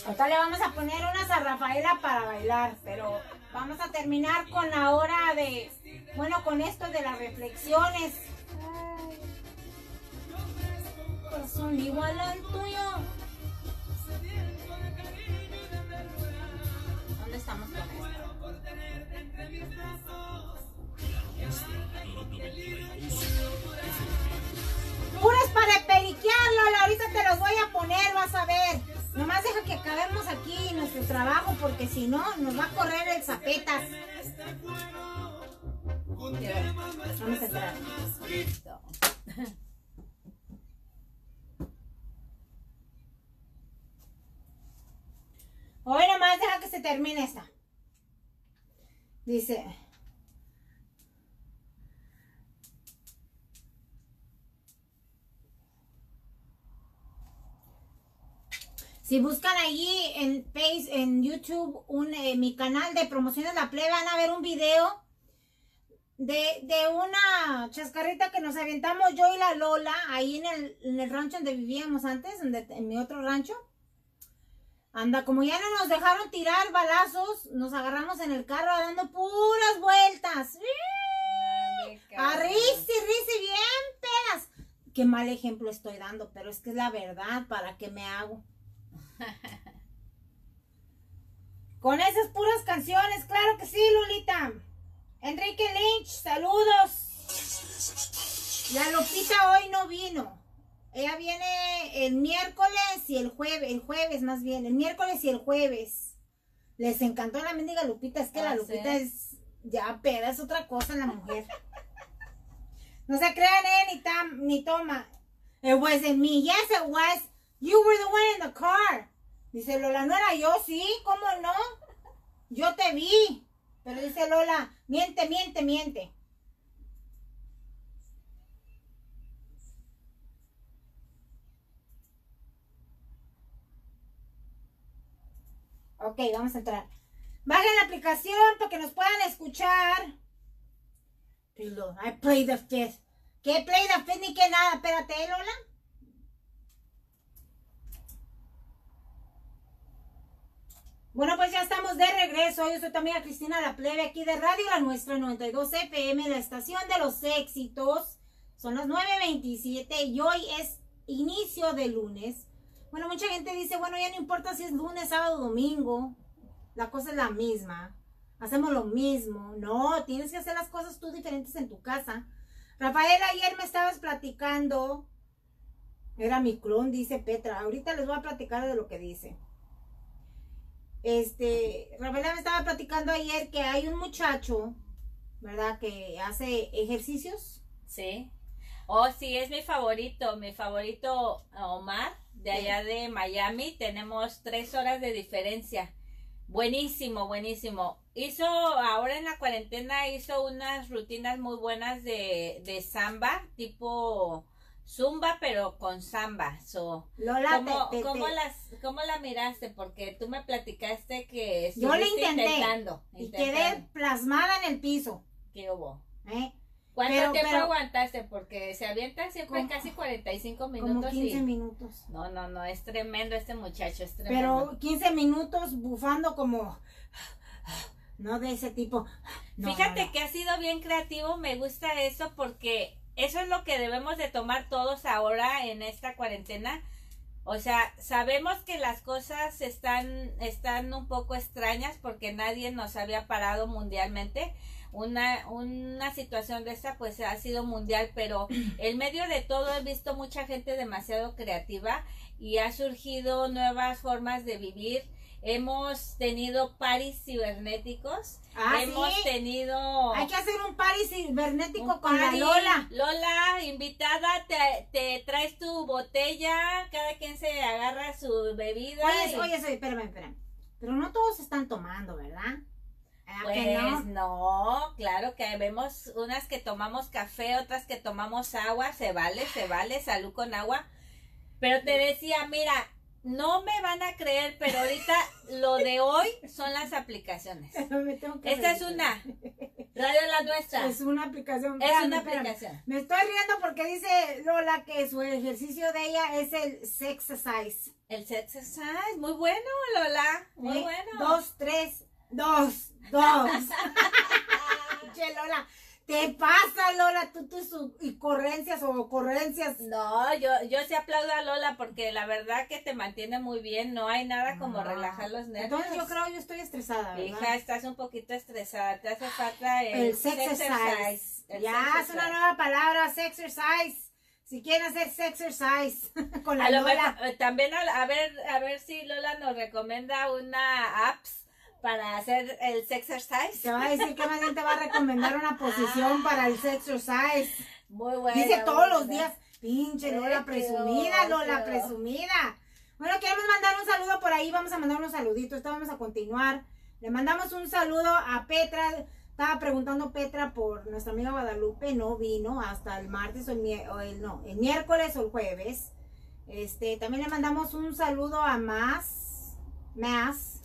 Ahorita le vamos a poner unas a Rafaela para bailar, pero vamos a terminar con la hora de, bueno, con esto de las reflexiones. Ay. Corazón igual al tuyo. ¿Dónde estamos con esto? Puras para periquear, Lola. Ahorita te los voy a poner, vas a ver. Nomás deja que acabemos aquí nuestro trabajo porque si no nos va a correr el zapetas. Vamos a entrar. Listo. Hoy nomás deja que se termine esta. Dice. Si buscan allí en Face, en YouTube, un, eh, mi canal de promociones La Plebe, van a ver un video de, de una chascarrita que nos aventamos yo y la Lola ahí en el, en el rancho donde vivíamos antes, donde, en mi otro rancho. Anda, como ya no nos dejaron tirar balazos, nos agarramos en el carro dando puras vueltas. Ande, A risi, risi, bien pedas. Qué mal ejemplo estoy dando, pero es que es la verdad, ¿para qué me hago? Con esas puras canciones, claro que sí, Lulita. Enrique Lynch, saludos. La Lupita hoy no vino. Ella viene el miércoles y el jueves, el jueves más bien, el miércoles y el jueves. Les encantó la mendiga Lupita, es que la Ah, Lupita ¿sí? es ya peda, es otra cosa la mujer. No se crean, eh, ni, tam, ni toma. It wasn't me. Yes, it was. You were the one in the car. Dice Lola, no era yo, sí, ¿cómo no? Yo te vi. Pero dice Lola, miente, miente, miente. Ok, vamos a entrar. Bajen la aplicación para que nos puedan escuchar. I play the fifth. ¿Qué play the fifth ni qué nada? Espérate, ¿eh, Lola. Bueno, pues ya estamos de regreso. Yo soy tu amiga Cristina La Plebe, aquí de Radio La Nuestra 92 FM, la estación de los éxitos. Son las 9.27 y hoy es inicio de lunes. Bueno, mucha gente dice, bueno, ya no importa si es lunes, sábado, domingo. La cosa es la misma. Hacemos lo mismo. No, tienes que hacer las cosas tú diferentes en tu casa. Rafael, ayer me estabas platicando. Era mi clon, dice Petra. Ahorita les voy a platicar de lo que dice. Este, Rafaela me estaba platicando ayer que hay un muchacho, ¿verdad? Que hace ejercicios. Sí. Oh, sí, es mi favorito, mi favorito Omar, de Sí. allá de Miami. Tenemos tres horas de diferencia. Buenísimo, buenísimo. Hizo, ahora en la cuarentena, hizo unas rutinas muy buenas de, de samba, tipo zumba, pero con samba. So, Lola, ¿cómo, te- te- cómo te- las, ¿Cómo la miraste? Porque tú me platicaste que Yo estuviste intenté intentando. y intentando. quedé plasmada en el piso. ¿Qué hubo? ¿eh? ¿Cuánto Pero- tiempo pero- aguantaste? Porque se avientan siempre Como- casi 45 minutos. Como 15 y- minutos. No, no, no, es tremendo este muchacho, es tremendo. Pero 15 minutos bufando como... No de ese tipo. No, Fíjate no, no. que ha sido bien creativo, me gusta eso porque eso es lo que debemos de tomar todos ahora en esta cuarentena. O sea, sabemos que las cosas están, están un poco extrañas porque nadie nos había parado mundialmente. Una, una situación de esta pues ha sido mundial, pero en medio de todo he visto mucha gente demasiado creativa y ha surgido nuevas formas de vivir. Hemos tenido paris cibernéticos. Ah, Hemos sí. tenido Hay que hacer un party cibernético un con party. la Lola. Lola, invitada, te, te traes tu botella, cada quien se agarra su bebida. Oye, y- oye, espérame, espérame. Pero no todos están tomando, ¿verdad? ¿Ah, Pues no? no? claro que vemos unas que tomamos café, otras que tomamos agua, se vale, se vale, salud con agua. Pero te decía, mira, no me van a creer, pero ahorita lo de hoy son las aplicaciones. Esta es una. Radio La Nuestra. Es una aplicación. Es una aplicación. Me estoy riendo porque dice Lola que su ejercicio de ella es el sexercise. El exercise, muy bueno, Lola. Muy ¿Eh? bueno. Dos, tres, dos, dos. che, Lola, te pasa, Lola, tú tus ocurrencias o ocurrencias. No, yo, yo sí aplaudo a Lola porque la verdad que te mantiene muy bien. No hay nada como Ah, relajar los nervios. Entonces yo creo yo estoy estresada, ¿verdad? Hija, estás un poquito estresada. Te hace falta el, el sexercise. El Ya, es una nueva palabra, sexercise. Si quieren hacer sexercise con la A lo mejor, eh, también a, a ver, a ver si Lola nos recomienda una apps para hacer el sexercise. Te va a decir que más bien te va a recomendar una posición para el sexercise. Muy buena. Dice todos los días, pinche Lola presumida. Lola presumida. Bueno, queremos mandar un saludo por ahí, vamos a mandar unos saluditos, esto vamos a continuar. Le mandamos un saludo a Petra, estaba preguntando Petra por nuestra amiga Guadalupe, no vino hasta el martes o el, o el- no, el miércoles o el jueves. Este, también le mandamos un saludo a Más, Más,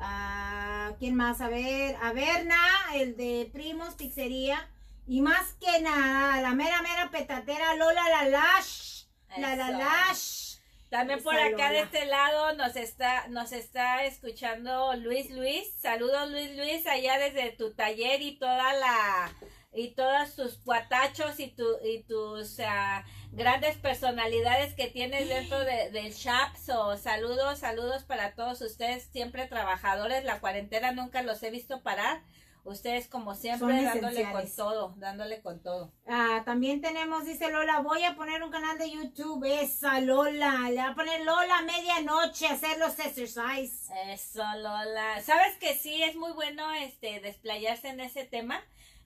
a quién más, a ver, a Berna, el de Primos Pizzería. Y más que nada, la mera mera petatera Lola la Lash. La la Eso. Lash. También por Esa acá de este lado nos está, nos está escuchando Luis Luis. Saludos Luis Luis allá desde tu taller y toda la y todos tus cuatachos y tu y tus ah, grandes personalidades que tienes dentro de- del shop. So, saludos, saludos para todos ustedes, siempre trabajadores. La cuarentena nunca los he visto parar. Ustedes como siempre Son dándole con todo, dándole con todo. Ah, también tenemos, dice Lola, voy a poner un canal de YouTube. Esa Lola. Le va a poner Lola a medianoche a hacer los exercise. Eso, Lola. ¿Sabes que sí es muy bueno este desplayarse en ese tema?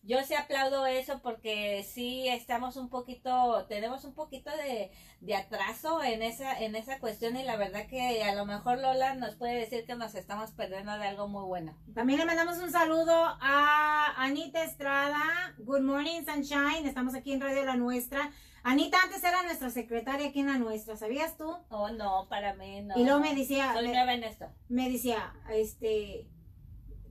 Yo sí aplaudo eso porque sí estamos un poquito, tenemos un poquito de, de atraso en esa, en esa cuestión y la verdad que a lo mejor Lola nos puede decir que nos estamos perdiendo de algo muy bueno. También le mandamos un saludo a Anita Estrada. Good morning, Sunshine. Estamos aquí en Radio La Nuestra. Anita antes era nuestra secretaria aquí en La Nuestra, ¿sabías tú? Oh, no, para mí no. Y luego me decía, Soy nueva en esto. me decía, este,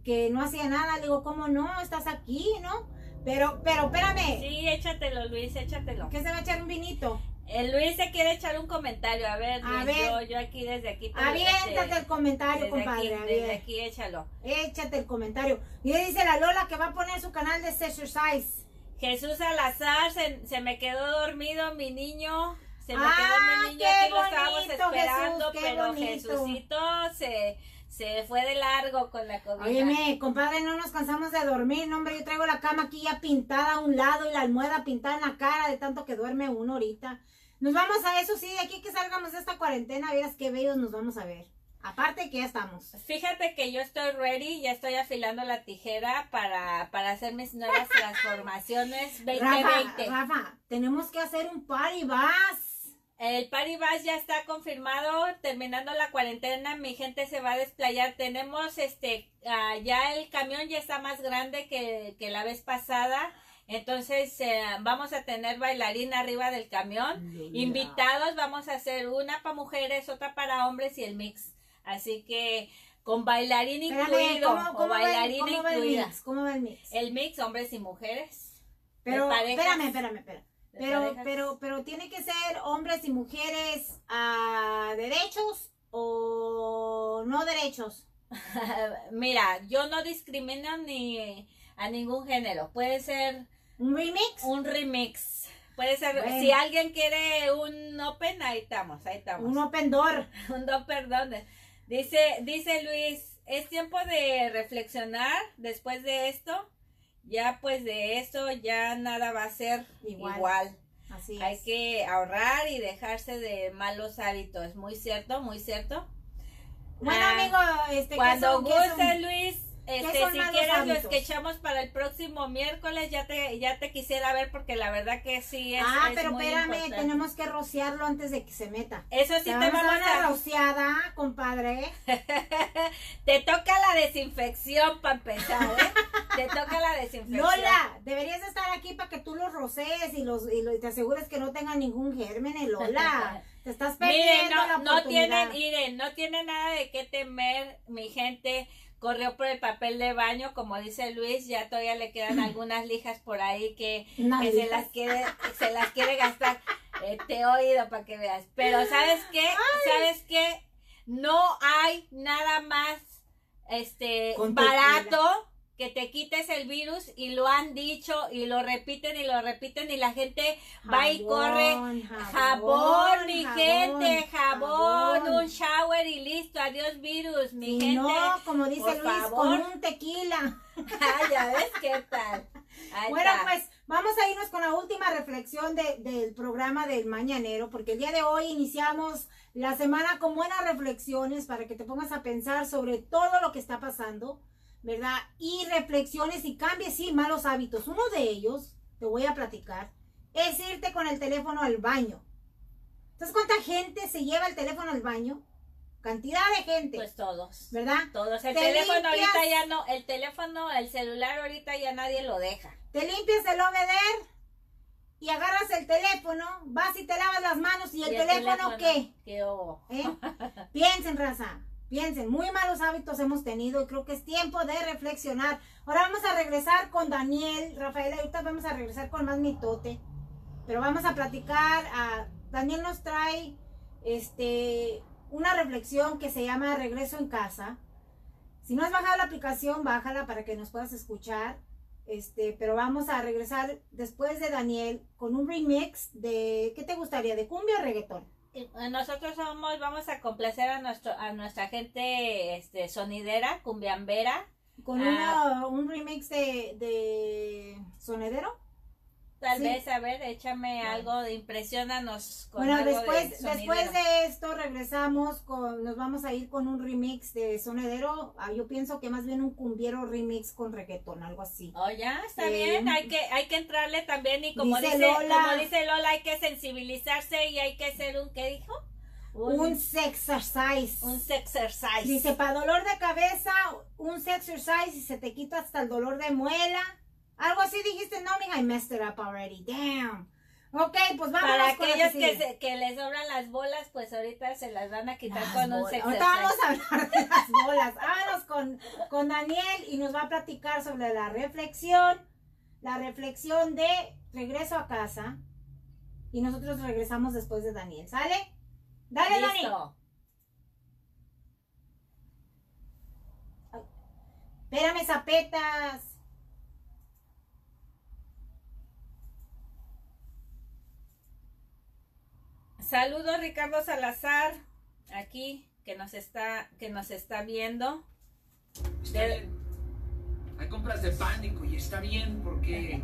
que no hacía nada. Le digo, ¿cómo no? Estás aquí, ¿no? Pero, pero, espérame. Sí, échatelo, Luis, échatelo. ¿Qué se va a echar un vinito? El Luis se quiere echar un comentario. A ver, A Luis, ver. Yo, yo aquí desde aquí. te- Aviéntate este, el comentario, desde compadre. aquí, a desde aquí échalo. Échate el comentario. Y le dice la Lola que va a poner su canal de exercise. Jesús Salazar, se, se me quedó dormido mi niño. Se me Ah, quedó mi niño, qué aquí lo estábamos esperando, Jesús, pero bonito. Jesucito se, se fue de largo con la comida. Óyeme, compadre, no nos cansamos de dormir, no, hombre, yo traigo la cama aquí ya pintada a un lado y la almohada pintada en la cara de tanto que duerme uno ahorita. Nos vamos a eso, sí, de aquí que salgamos de esta cuarentena, verás qué bellos nos vamos a ver. Aparte que ya estamos. Fíjate que yo estoy ready, ya estoy afilando la tijera para, para hacer mis nuevas transformaciones 2020. Rafa, Rafa, tenemos que hacer un party bus. El party bus ya está confirmado, terminando la cuarentena, mi gente se va a desplayar. Tenemos este, ah, ya el camión ya está más grande que, que la vez pasada. Entonces eh, vamos a tener bailarín arriba del camión. Invitados, vamos a hacer una para mujeres, otra para hombres y el mix. Así que con bailarín Espérame, incluido ¿cómo- o va bailarina cómo va el incluida. mix? ¿Cómo va el mix? El mix, hombres y mujeres. Pero, espérame, espérame, espérame. Pero, parejas. pero, pero tiene que ser hombres y mujeres a derechos o no derechos. Mira, yo no discrimino ni a ningún género. Puede ser un remix. Un remix. Puede ser, Bueno. si alguien quiere un open, ahí estamos, ahí estamos. Un open door. un door, perdón. Dice, dice Luis, es tiempo de reflexionar después de esto. Ya pues de esto ya nada va a ser Igual. igual. Así Hay es. que ahorrar y dejarse de malos hábitos. Muy cierto, muy cierto. Bueno, Ah, amigo, este, ¿qué cuando son- qué guste son- Luis, este, si quieres lo escuchamos para el próximo miércoles, ya te, ya te quisiera ver porque la verdad que sí es. ah, es pero muy espérame, importante. tenemos que rociarlo antes de que se meta. Eso sí te vamos a vamos dar una a- rociada, compadre. Te toca la desinfección para empezar, ¿eh? te toca la desinfección. Lola, deberías estar aquí para que tú los rocees y los y, lo- y te asegures que no tengan ningún germen, eh, Lola. Te estás perdiendo Miren, la no, no oportunidad. tienen, miren, no tienen nada de qué temer, mi gente. Corrió por el papel de baño, como dice Luis, ya todavía le quedan algunas lijas por ahí que, se las quiere, se las quiere gastar. Eh, te he oído para que veas. Pero ¿sabes qué? ¿Sabes qué? No hay nada más este barato que te quites el virus y lo han dicho y lo repiten y lo repiten y la gente va y corre Jabón, jabón, mi jabón, gente, jabón, un shower y listo, adiós virus, mi gente. no, como dice por Luis, favor. con un tequila. Ah, ya ves qué tal. Ahí Bueno, está. pues vamos a irnos con la última reflexión de- del programa del Mañanero, porque el día de hoy iniciamos la semana con buenas reflexiones para que te pongas a pensar sobre todo lo que está pasando, ¿verdad? Y reflexiones y cambies, sí, malos hábitos. Uno de ellos, te voy a platicar, es irte con el teléfono al baño. ¿Sabes cuánta gente se lleva el teléfono al baño? Cantidad de gente. Pues todos. ¿Verdad? Todos. El Te teléfono limpias- ahorita ya no, el teléfono, el celular ahorita ya nadie lo deja. Te limpias el obeder y agarras el teléfono, vas y te lavas las manos y el, ¿Y teléfono, ¿qué? ¿Qué? ¿Eh? Piensen, raza. Piensen, muy malos hábitos hemos tenido y creo que es tiempo de reflexionar. Ahora vamos a regresar con Daniel, Rafael, ahorita vamos a regresar con más mitote. Pero vamos a platicar, a, Daniel nos trae este, una reflexión que se llama Regreso en casa. Si no has bajado la aplicación, bájala para que nos puedas escuchar. Este, pero vamos a regresar después de Daniel con un remix de, ¿qué te gustaría? ¿De cumbia o reggaetón? Nosotros somos, vamos a complacer a nuestro, a nuestra gente este sonidera, cumbiambera. Con Ah, una- un remix de, de Sonedero. Tal sí. vez, a ver, échame algo, de impresionanos con Bueno, algo después, de después de esto regresamos con, nos vamos a ir con un remix de Sonedero. Ah, yo pienso que más bien un cumbiero remix con reggaetón, algo así. Oh, ya, está Eh, bien, hay que, hay que entrarle también y como Dice dice, Lola. como dice Lola, hay que sensibilizarse y hay que hacer un, ¿qué dijo? Un, sex exercise. Un sex exercise. Dice, para dolor de cabeza, un sex exercise y se te quita hasta el dolor de muela. Algo así dijiste, no, mija, I messed it up already. Damn. Ok, pues vamos Para aquellos que, se- que les sobran las bolas, pues ahorita se las van a quitar Las con un bolas. sex Ahorita vamos a hablar de las bolas. Vámonos con, con Daniel y nos va a platicar sobre la reflexión. La reflexión de regreso a casa. Y nosotros regresamos después de Daniel. ¿Sale? Dale, Dani. Listo. Espérame, zapetas. Saludos Ricardo Salazar, aquí que nos está, que nos está viendo. Está bien. Hay compras de pánico y está bien porque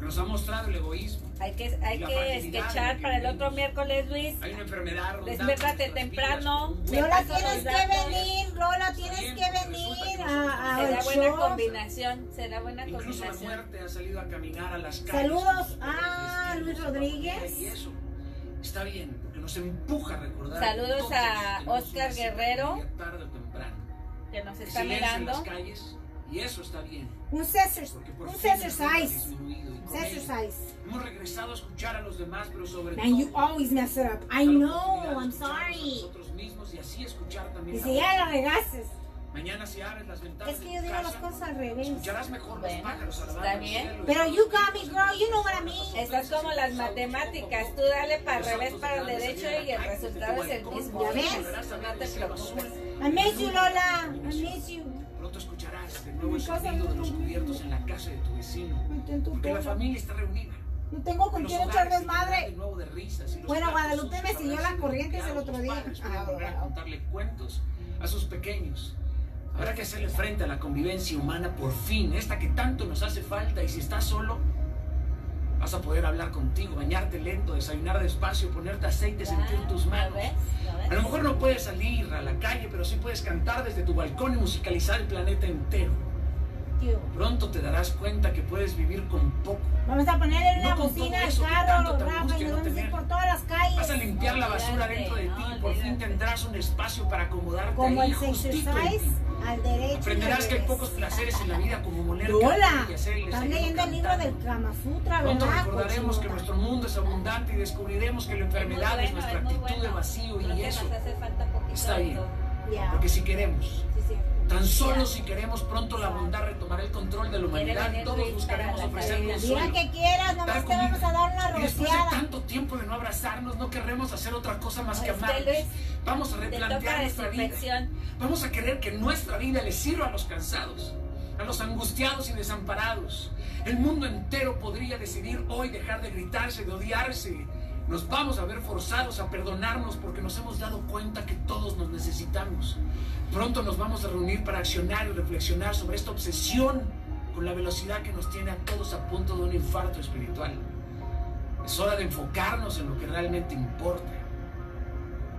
nos ha mostrado el egoísmo. Hay que, hay que sketchar para el otro miércoles, Luis. Hay una enfermedad rondando Despiértate temprano. Lola, tienes que venir, Lola, tienes que venir a, a Será buena show. combinación, será buena Incluso la combinación. muerte ha salido a caminar a las calles. Saludos a Luis Rodríguez. familia Y eso está bien, porque nos empuja a recordar. Saludos a Oscar Guerrero. con ella Tarde o temprano. Que nos está silencio en mirando. las calles, y eso está bien. Un por un ello size. Hemos regresado a escuchar a los demás, pero sobre Man, you always mess it up. I know, I'm sorry. nosotros mismos y así escuchar también Y la si ya la regases. Mañana si abres las ventanas Es que yo digo las cosas al revés. escucharás mejor los pájaros alabando está bien. Pero you got me, girl. You know what I mean. Estás como las matemáticas, tú dale para el revés, para el derecho y el resultado es el mismo. ¿Ya ves? No te preocupes. I miss you, Lola. I miss you. Pronto escucharás de nuevo el Mi casa sonido de los cubiertos en la casa de tu vecino. Porque la familia está reunida. No tengo con quién echar desmadre. Bueno, Guadalupe me siguió habrán la sido corriente el otro día. padres pueden Ah, volver a bueno. contarle cuentos a sus pequeños. Habrá que hacerle frente a la convivencia humana por fin, esta que tanto nos hace falta. Y si estás solo, vas a poder hablar contigo, bañarte lento, desayunar despacio, ponerte aceite, sentir tus manos. A lo mejor no puedes salir a la calle, pero sí puedes cantar desde tu balcón y musicalizar el planeta entero. Pronto te darás cuenta que puedes vivir con poco. Vamos a ponerle una No bocina al carro, Rafa, y nos no vamos a ir por todas las calles. Vas a limpiar la basura dentro de ti y por fin tendrás un espacio para acomodarte Como ahí el justito en exercise ti. Al derecho. Aprenderás que hay pocos placeres en la vida como moler y hacer el estás leyendo el libro del Kama Sutra, Pronto ¿verdad? recordaremos que nuestro mundo es abundante y descubriremos que la enfermedad es nuestra es actitud de vacío y eso falta está bien. Porque si queremos. Tan solo si queremos, pronto la bondad retomará el control de la humanidad todos buscaremos cadena. Diga solo. que quieras, nomás te vamos a dar una Y después de rociada. tanto tiempo de no abrazarnos, no querremos hacer otra cosa más que amarnos. Luis, Vamos a Te replantear nuestra vida. Vamos a querer que nuestra vida le sirva a los cansados, a los angustiados y desamparados. El mundo entero podría decidir hoy dejar de gritarse, de odiarse. Nos vamos a ver forzados a perdonarnos porque nos hemos dado cuenta que todos nos necesitamos. Pronto nos vamos a reunir para accionar y reflexionar sobre esta obsesión con la velocidad que nos tiene a todos a punto de un infarto espiritual. Es hora de enfocarnos en lo que realmente importa.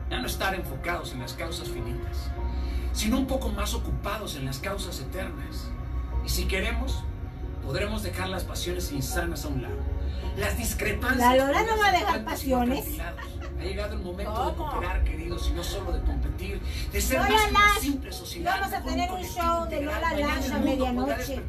Ya no estar enfocados en las causas finitas, sino un poco más ocupados en las causas eternas. Y si queremos, podremos dejar las pasiones insanas a un lado. Las discrepancias. La Lola no va a dejar pasiones. Ha llegado el momento de cooperar, queridos, y no solo de competir, de ser Lola más Lash, simple sociedad. Vamos a tener un show de. Lola Lash a medianoche.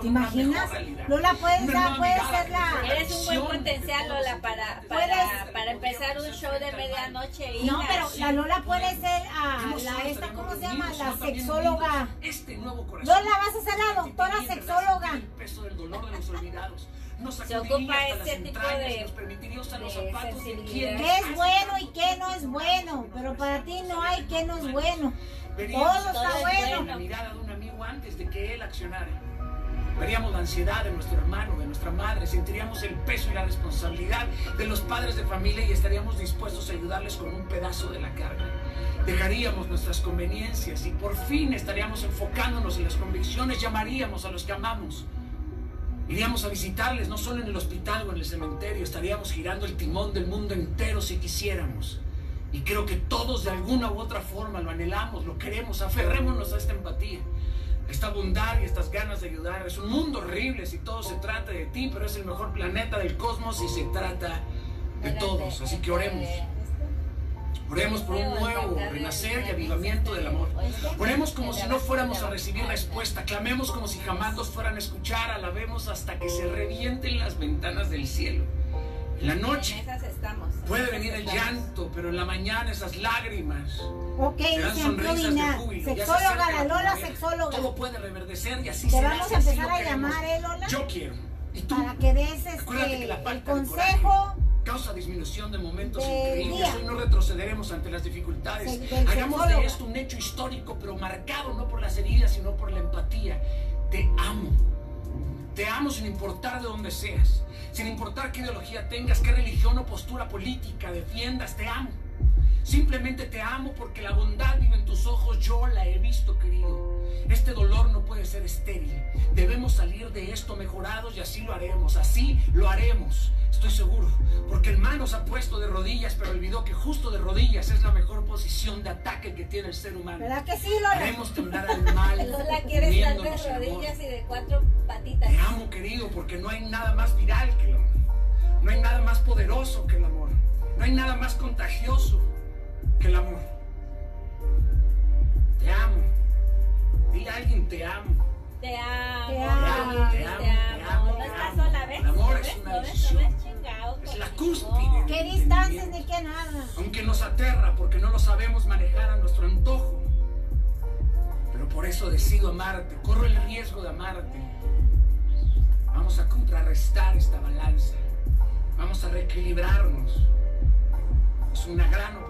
¿Te imaginas? Lola, puedes ser la... Eres un buen potencial, Lola, para, para, para empezar un show de medianoche. No, hija. pero la Lola puede ser ah, No solo la esta, ¿cómo se llama? La sexóloga. Este nuevo corazón. Lola, vas a ser la doctora sexóloga. El peso del dolor de los olvidados. Nos ocupa este tipo de- nos permitiría usar los de zapatos de quien ¿Qué es bueno y qué no es bueno? Pero para ti no hay qué no es bueno. Veríamos Todo está bueno. la mirada de un amigo antes de que él accionara. Veríamos la ansiedad de nuestro hermano, de nuestra madre, sentiríamos el peso y la responsabilidad de los padres de familia y estaríamos dispuestos a ayudarles con un pedazo de la carga. Dejaríamos nuestras conveniencias y por fin estaríamos enfocándonos en las convicciones, llamaríamos a los que amamos. Iríamos a visitarles no solo en el hospital o en el cementerio, estaríamos girando el timón del mundo entero si quisiéramos. Y creo que todos de alguna u otra forma lo anhelamos, lo queremos, aferrémonos a esta empatía, a esta bondad y estas ganas de ayudar. Es un mundo horrible si todo se trata de ti, pero es el mejor planeta del cosmos si se trata de todos. Así que oremos. Oremos por un nuevo renacer y avivamiento del amor. Oremos como si no fuéramos a recibir respuesta. Clamemos como si jamás nos fueran a escuchar. Alabemos hasta que se revienten las ventanas del cielo. En la noche puede venir el llanto, pero en la mañana esas lágrimas Ok, se Sexóloga, la Lola sexóloga. Todo puede reverdecer y así Te vamos a empezar a llamar, ¿eh, Lola? Yo quiero. ¿Y tú? Para que des este, el consejo causa disminución de momentos increíbles. Hoy no retrocederemos ante las dificultades. Hagamos de esto un hecho histórico, pero marcado no por las heridas, sino por la empatía. Te amo. Te amo sin importar de dónde seas, sin importar qué ideología tengas, qué religión o postura política defiendas. Te amo. Simplemente te amo porque la bondad vive en tus ojos. Yo la he visto, querido. Este dolor no puede ser estéril. Debemos salir de esto mejorados y así lo haremos. Así lo haremos. Estoy seguro. Porque el mal nos ha puesto de rodillas, pero olvidó que justo de rodillas es la mejor posición de ataque que tiene el ser humano. ¿Verdad que sí, Lola? Haremos temblar al mal. Lola quiere estar de rodillas y de cuatro patitas. Te amo, querido, porque no hay nada más viral que el amor. No hay nada más poderoso que el amor. No hay nada más contagioso que el amor. Te amo. Dile a alguien te amo. Te amo. Te amo, te amo, te amo, No te estás amo. sola, ¿ves? El amor ¿No es una ¿No ves? ¿No decisión. Es la conmigo. cúspide. ¿Qué distancias ni qué nada? Aunque nos aterra porque no lo sabemos manejar a nuestro antojo. Pero por eso decido amarte, corro el riesgo de amarte. Vamos a contrarrestar esta balanza. Vamos a reequilibrarnos. Es una gran oportunidad.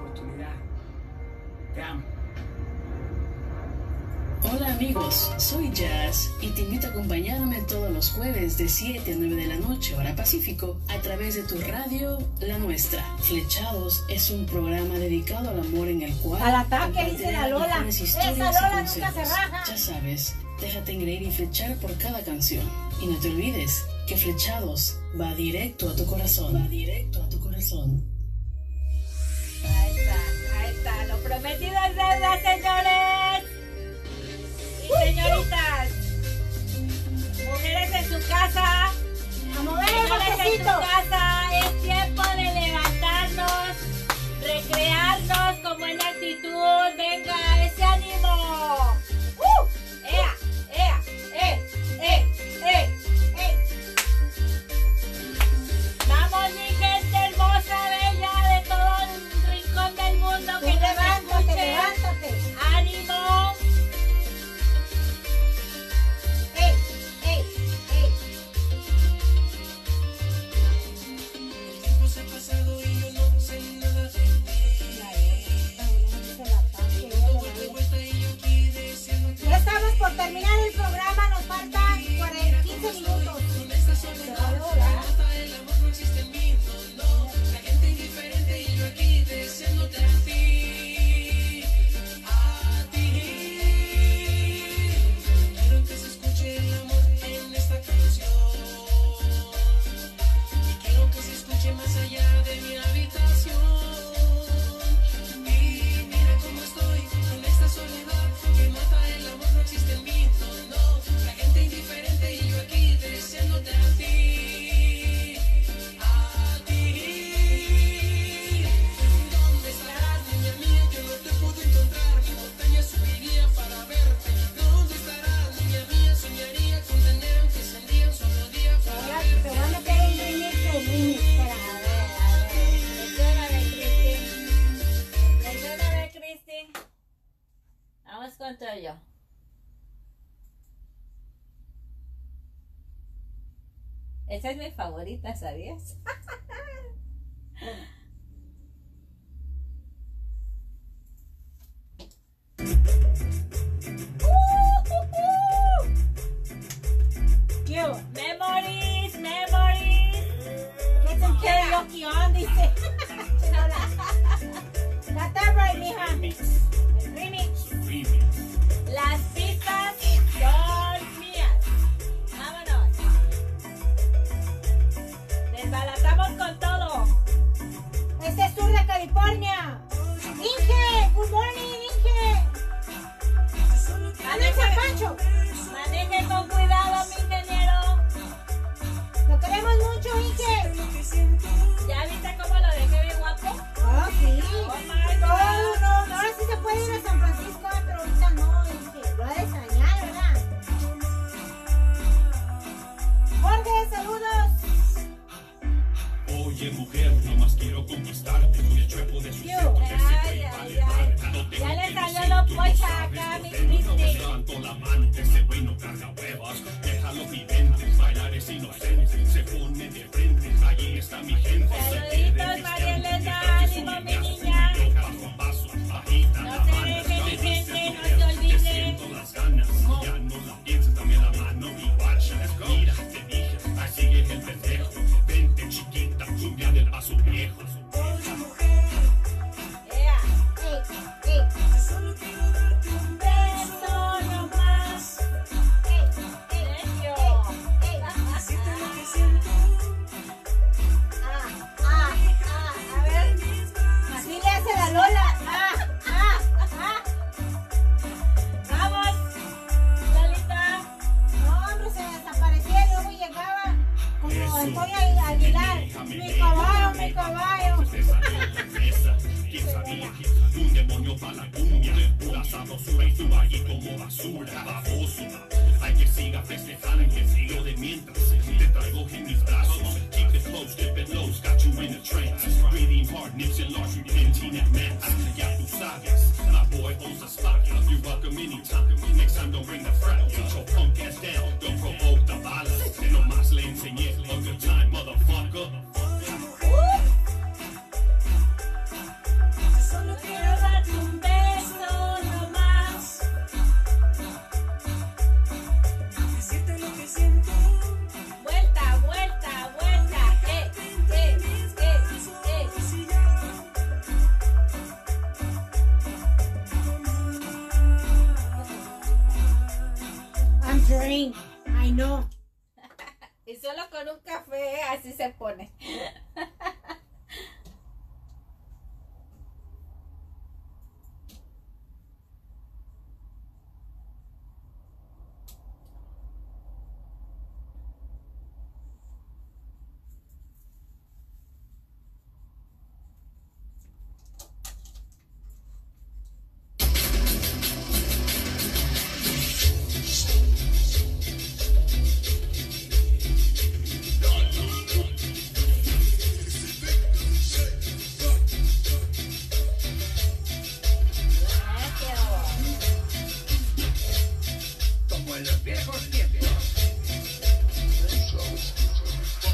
Hola amigos, soy Jazz y te invito a acompañarme todos los jueves de 7 a 9 de la noche, hora Pacífico, a través de tu radio La Nuestra. Flechados es un programa dedicado al amor en el cual Al ataque, dice la Lola. Esa historias Lola y nunca se raja. Ya sabes, déjate engreír y flechar por cada canción. Y no te olvides que Flechados va directo a tu corazón. Va directo a tu corazón. Ahí está, ahí está. Lo prometido es deuda, señores. Y señoritas. Mujeres en su casa. A mover el Señores en su casa. Es tiempo de levantarnos. Recrearnos con buena actitud. Venga, Esa es mi favorita, ¿sabías?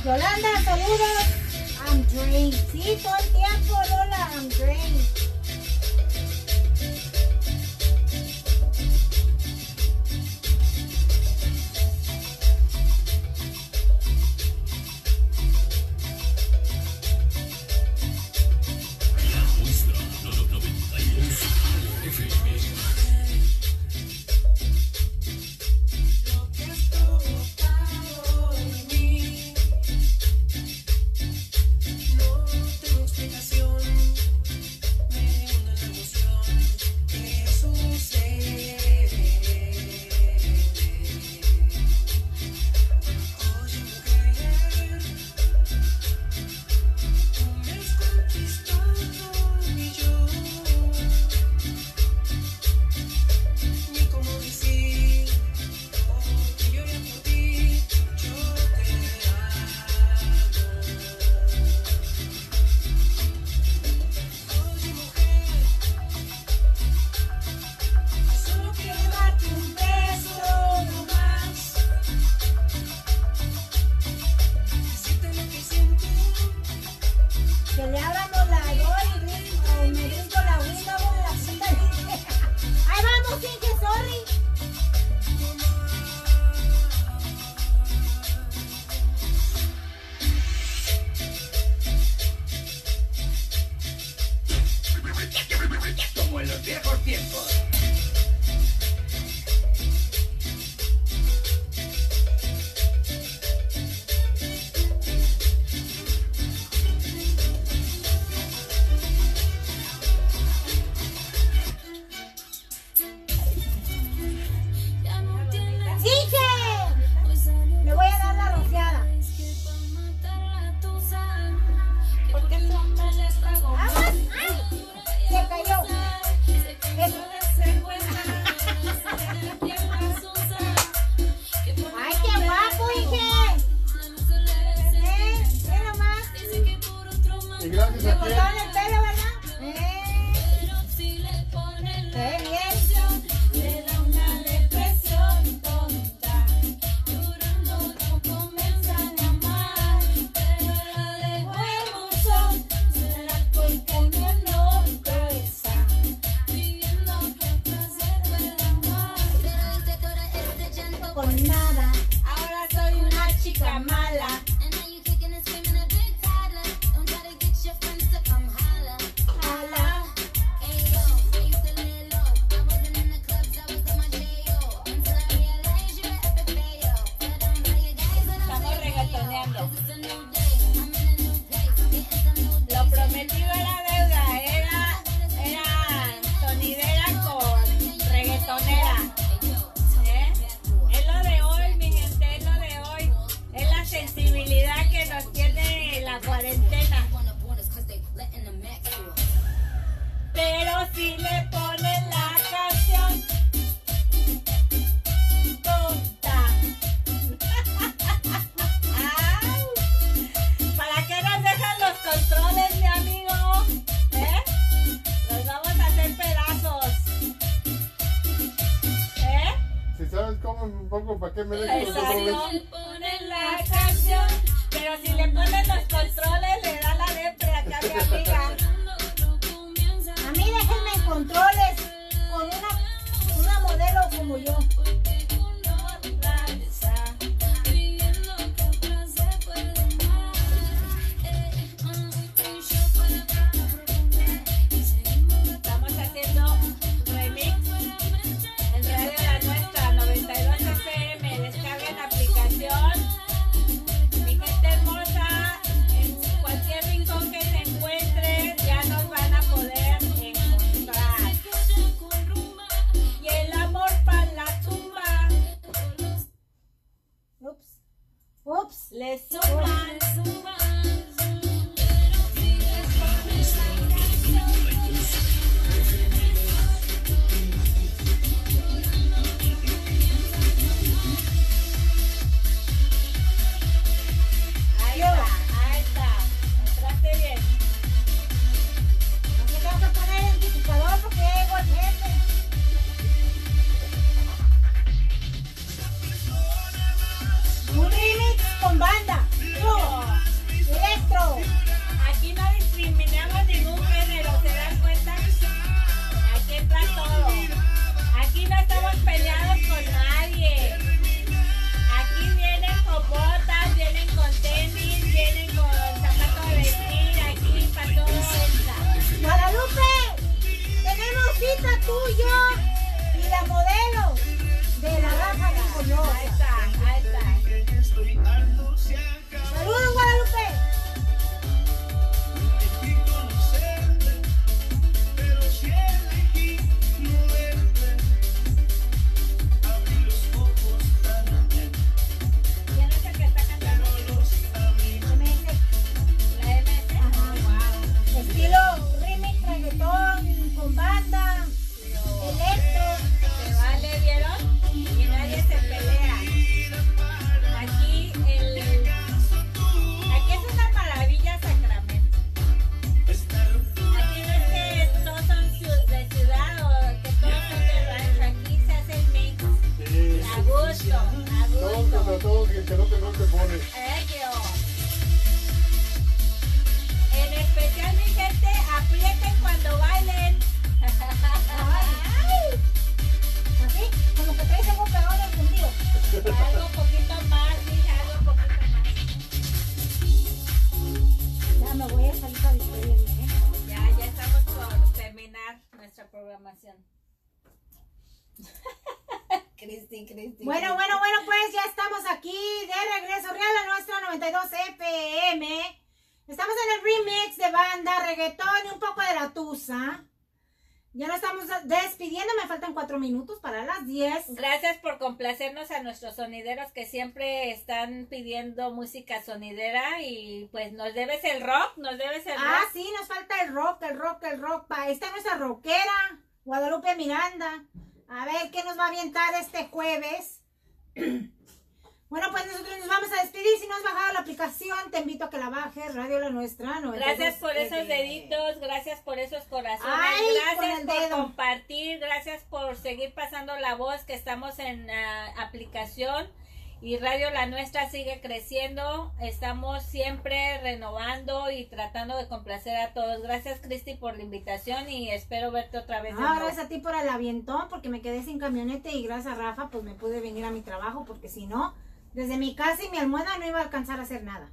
Yolanda, saludos. I'm drained. Sí, todo el tiempo, Lola, I'm drained. Yo y la modelo de la raza Ricollosa. Ahí está, ahí está. Saludos, Guadalupe. Música sonidera y pues nos debes el rock, nos debes el Ah, rock. sí, nos falta el rock, el rock, el rock. Pa. Ahí está nuestra rockera, Guadalupe Miranda. A ver qué nos va a avientar este jueves. Bueno, pues nosotros nos vamos a despedir. Si no has bajado la aplicación, te invito a que la bajes, Radio La Nuestra. 92 Gracias por esos deditos, gracias por esos corazones, Ay, gracias por dedo. compartir, gracias por seguir pasando la voz que estamos en ah, aplicación y Radio La Nuestra sigue creciendo, estamos siempre renovando y tratando de complacer a todos. Gracias Cristi por la invitación y espero verte otra vez. Ah, gracias a ti por el avientón, porque me quedé sin camionete y gracias a Rafa, pues me pude venir a mi trabajo, porque si no, desde mi casa y mi almohada no iba a alcanzar a hacer nada.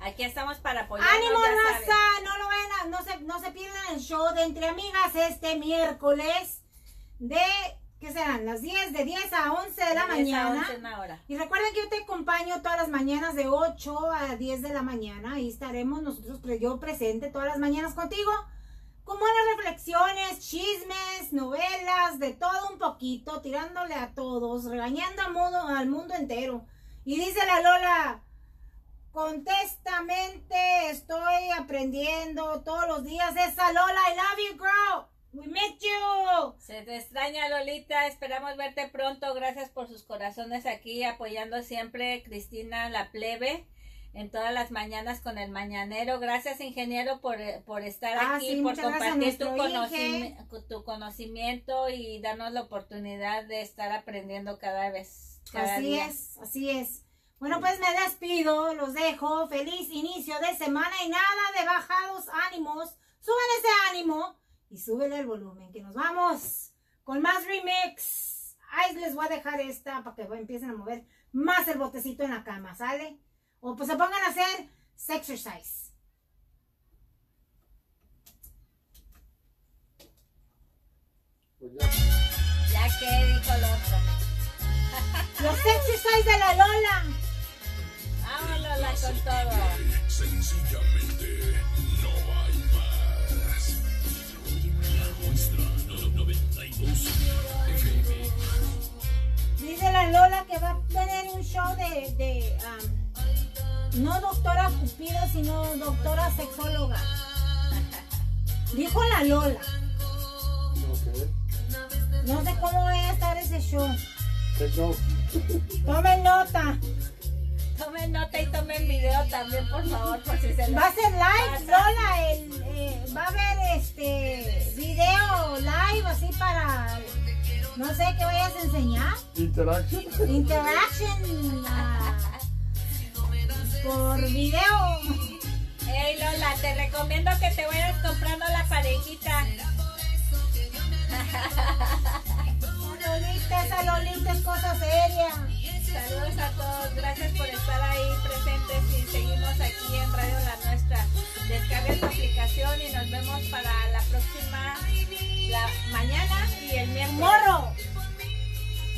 Aquí estamos para apoyarnos. ¡Ánimo, raza! No lo vayan a- no se, no se pierdan el show de Entre Amigas este miércoles de, ¿qué serán? Las 10, de 10 a 11 de la De 10 a mañana. 11 una hora. Y recuerden que yo te acompaño todas las mañanas de 8 a 10 de la mañana. Ahí estaremos nosotros, yo presente todas las mañanas contigo. Con buenas reflexiones, chismes, novelas, de todo un poquito, tirándole a todos, regañando al mundo, al mundo entero. Y dice la Lola, contestamente estoy aprendiendo todos los días. Esa Lola, I love you, girl. We met you. Se te extraña Lolita, esperamos verte pronto. Gracias por sus corazones aquí apoyando siempre Cristina la plebe en todas las mañanas con el mañanero. Gracias ingeniero por, por estar Ah, aquí, sí, por compartir tu, tu conocimiento y darnos la oportunidad de estar aprendiendo cada vez. Cada así día. es, así es. Bueno, pues me despido, los dejo. Feliz inicio de semana y nada de bajados ánimos. Suban ese ánimo y súbele el volumen, que nos vamos con más remix. Ahí les voy a dejar esta para que empiecen a mover más el botecito en la cama, ¿sale? O pues se pongan a hacer exercise. Ya que dijo el otro. Los exercise de la Lola. Vamos Lola con todo. Sencillamente La nuestra, no- 92 FM. Dice la Lola que va a tener un show de, de um, no doctora Cupido, sino doctora sexóloga. Dijo la Lola. No sé cómo va a estar ese show. Tomen nota. Tomen nota y tomen video también, por favor, por si se les Va a ser live. Lola. el, eh, va a haber este video live así para no sé qué vayas a enseñar. Interaction. Interaction por video. Hey Lola, te recomiendo que te vayas comprando la parejita. Lolita, esa Lolita es cosa seria. Saludos a todos, gracias por estar ahí presentes y seguimos aquí en Radio La Nuestra. Descarga tu aplicación y nos vemos para la próxima, mañana y el miércoles. Morro.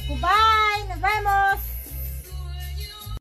Goodbye.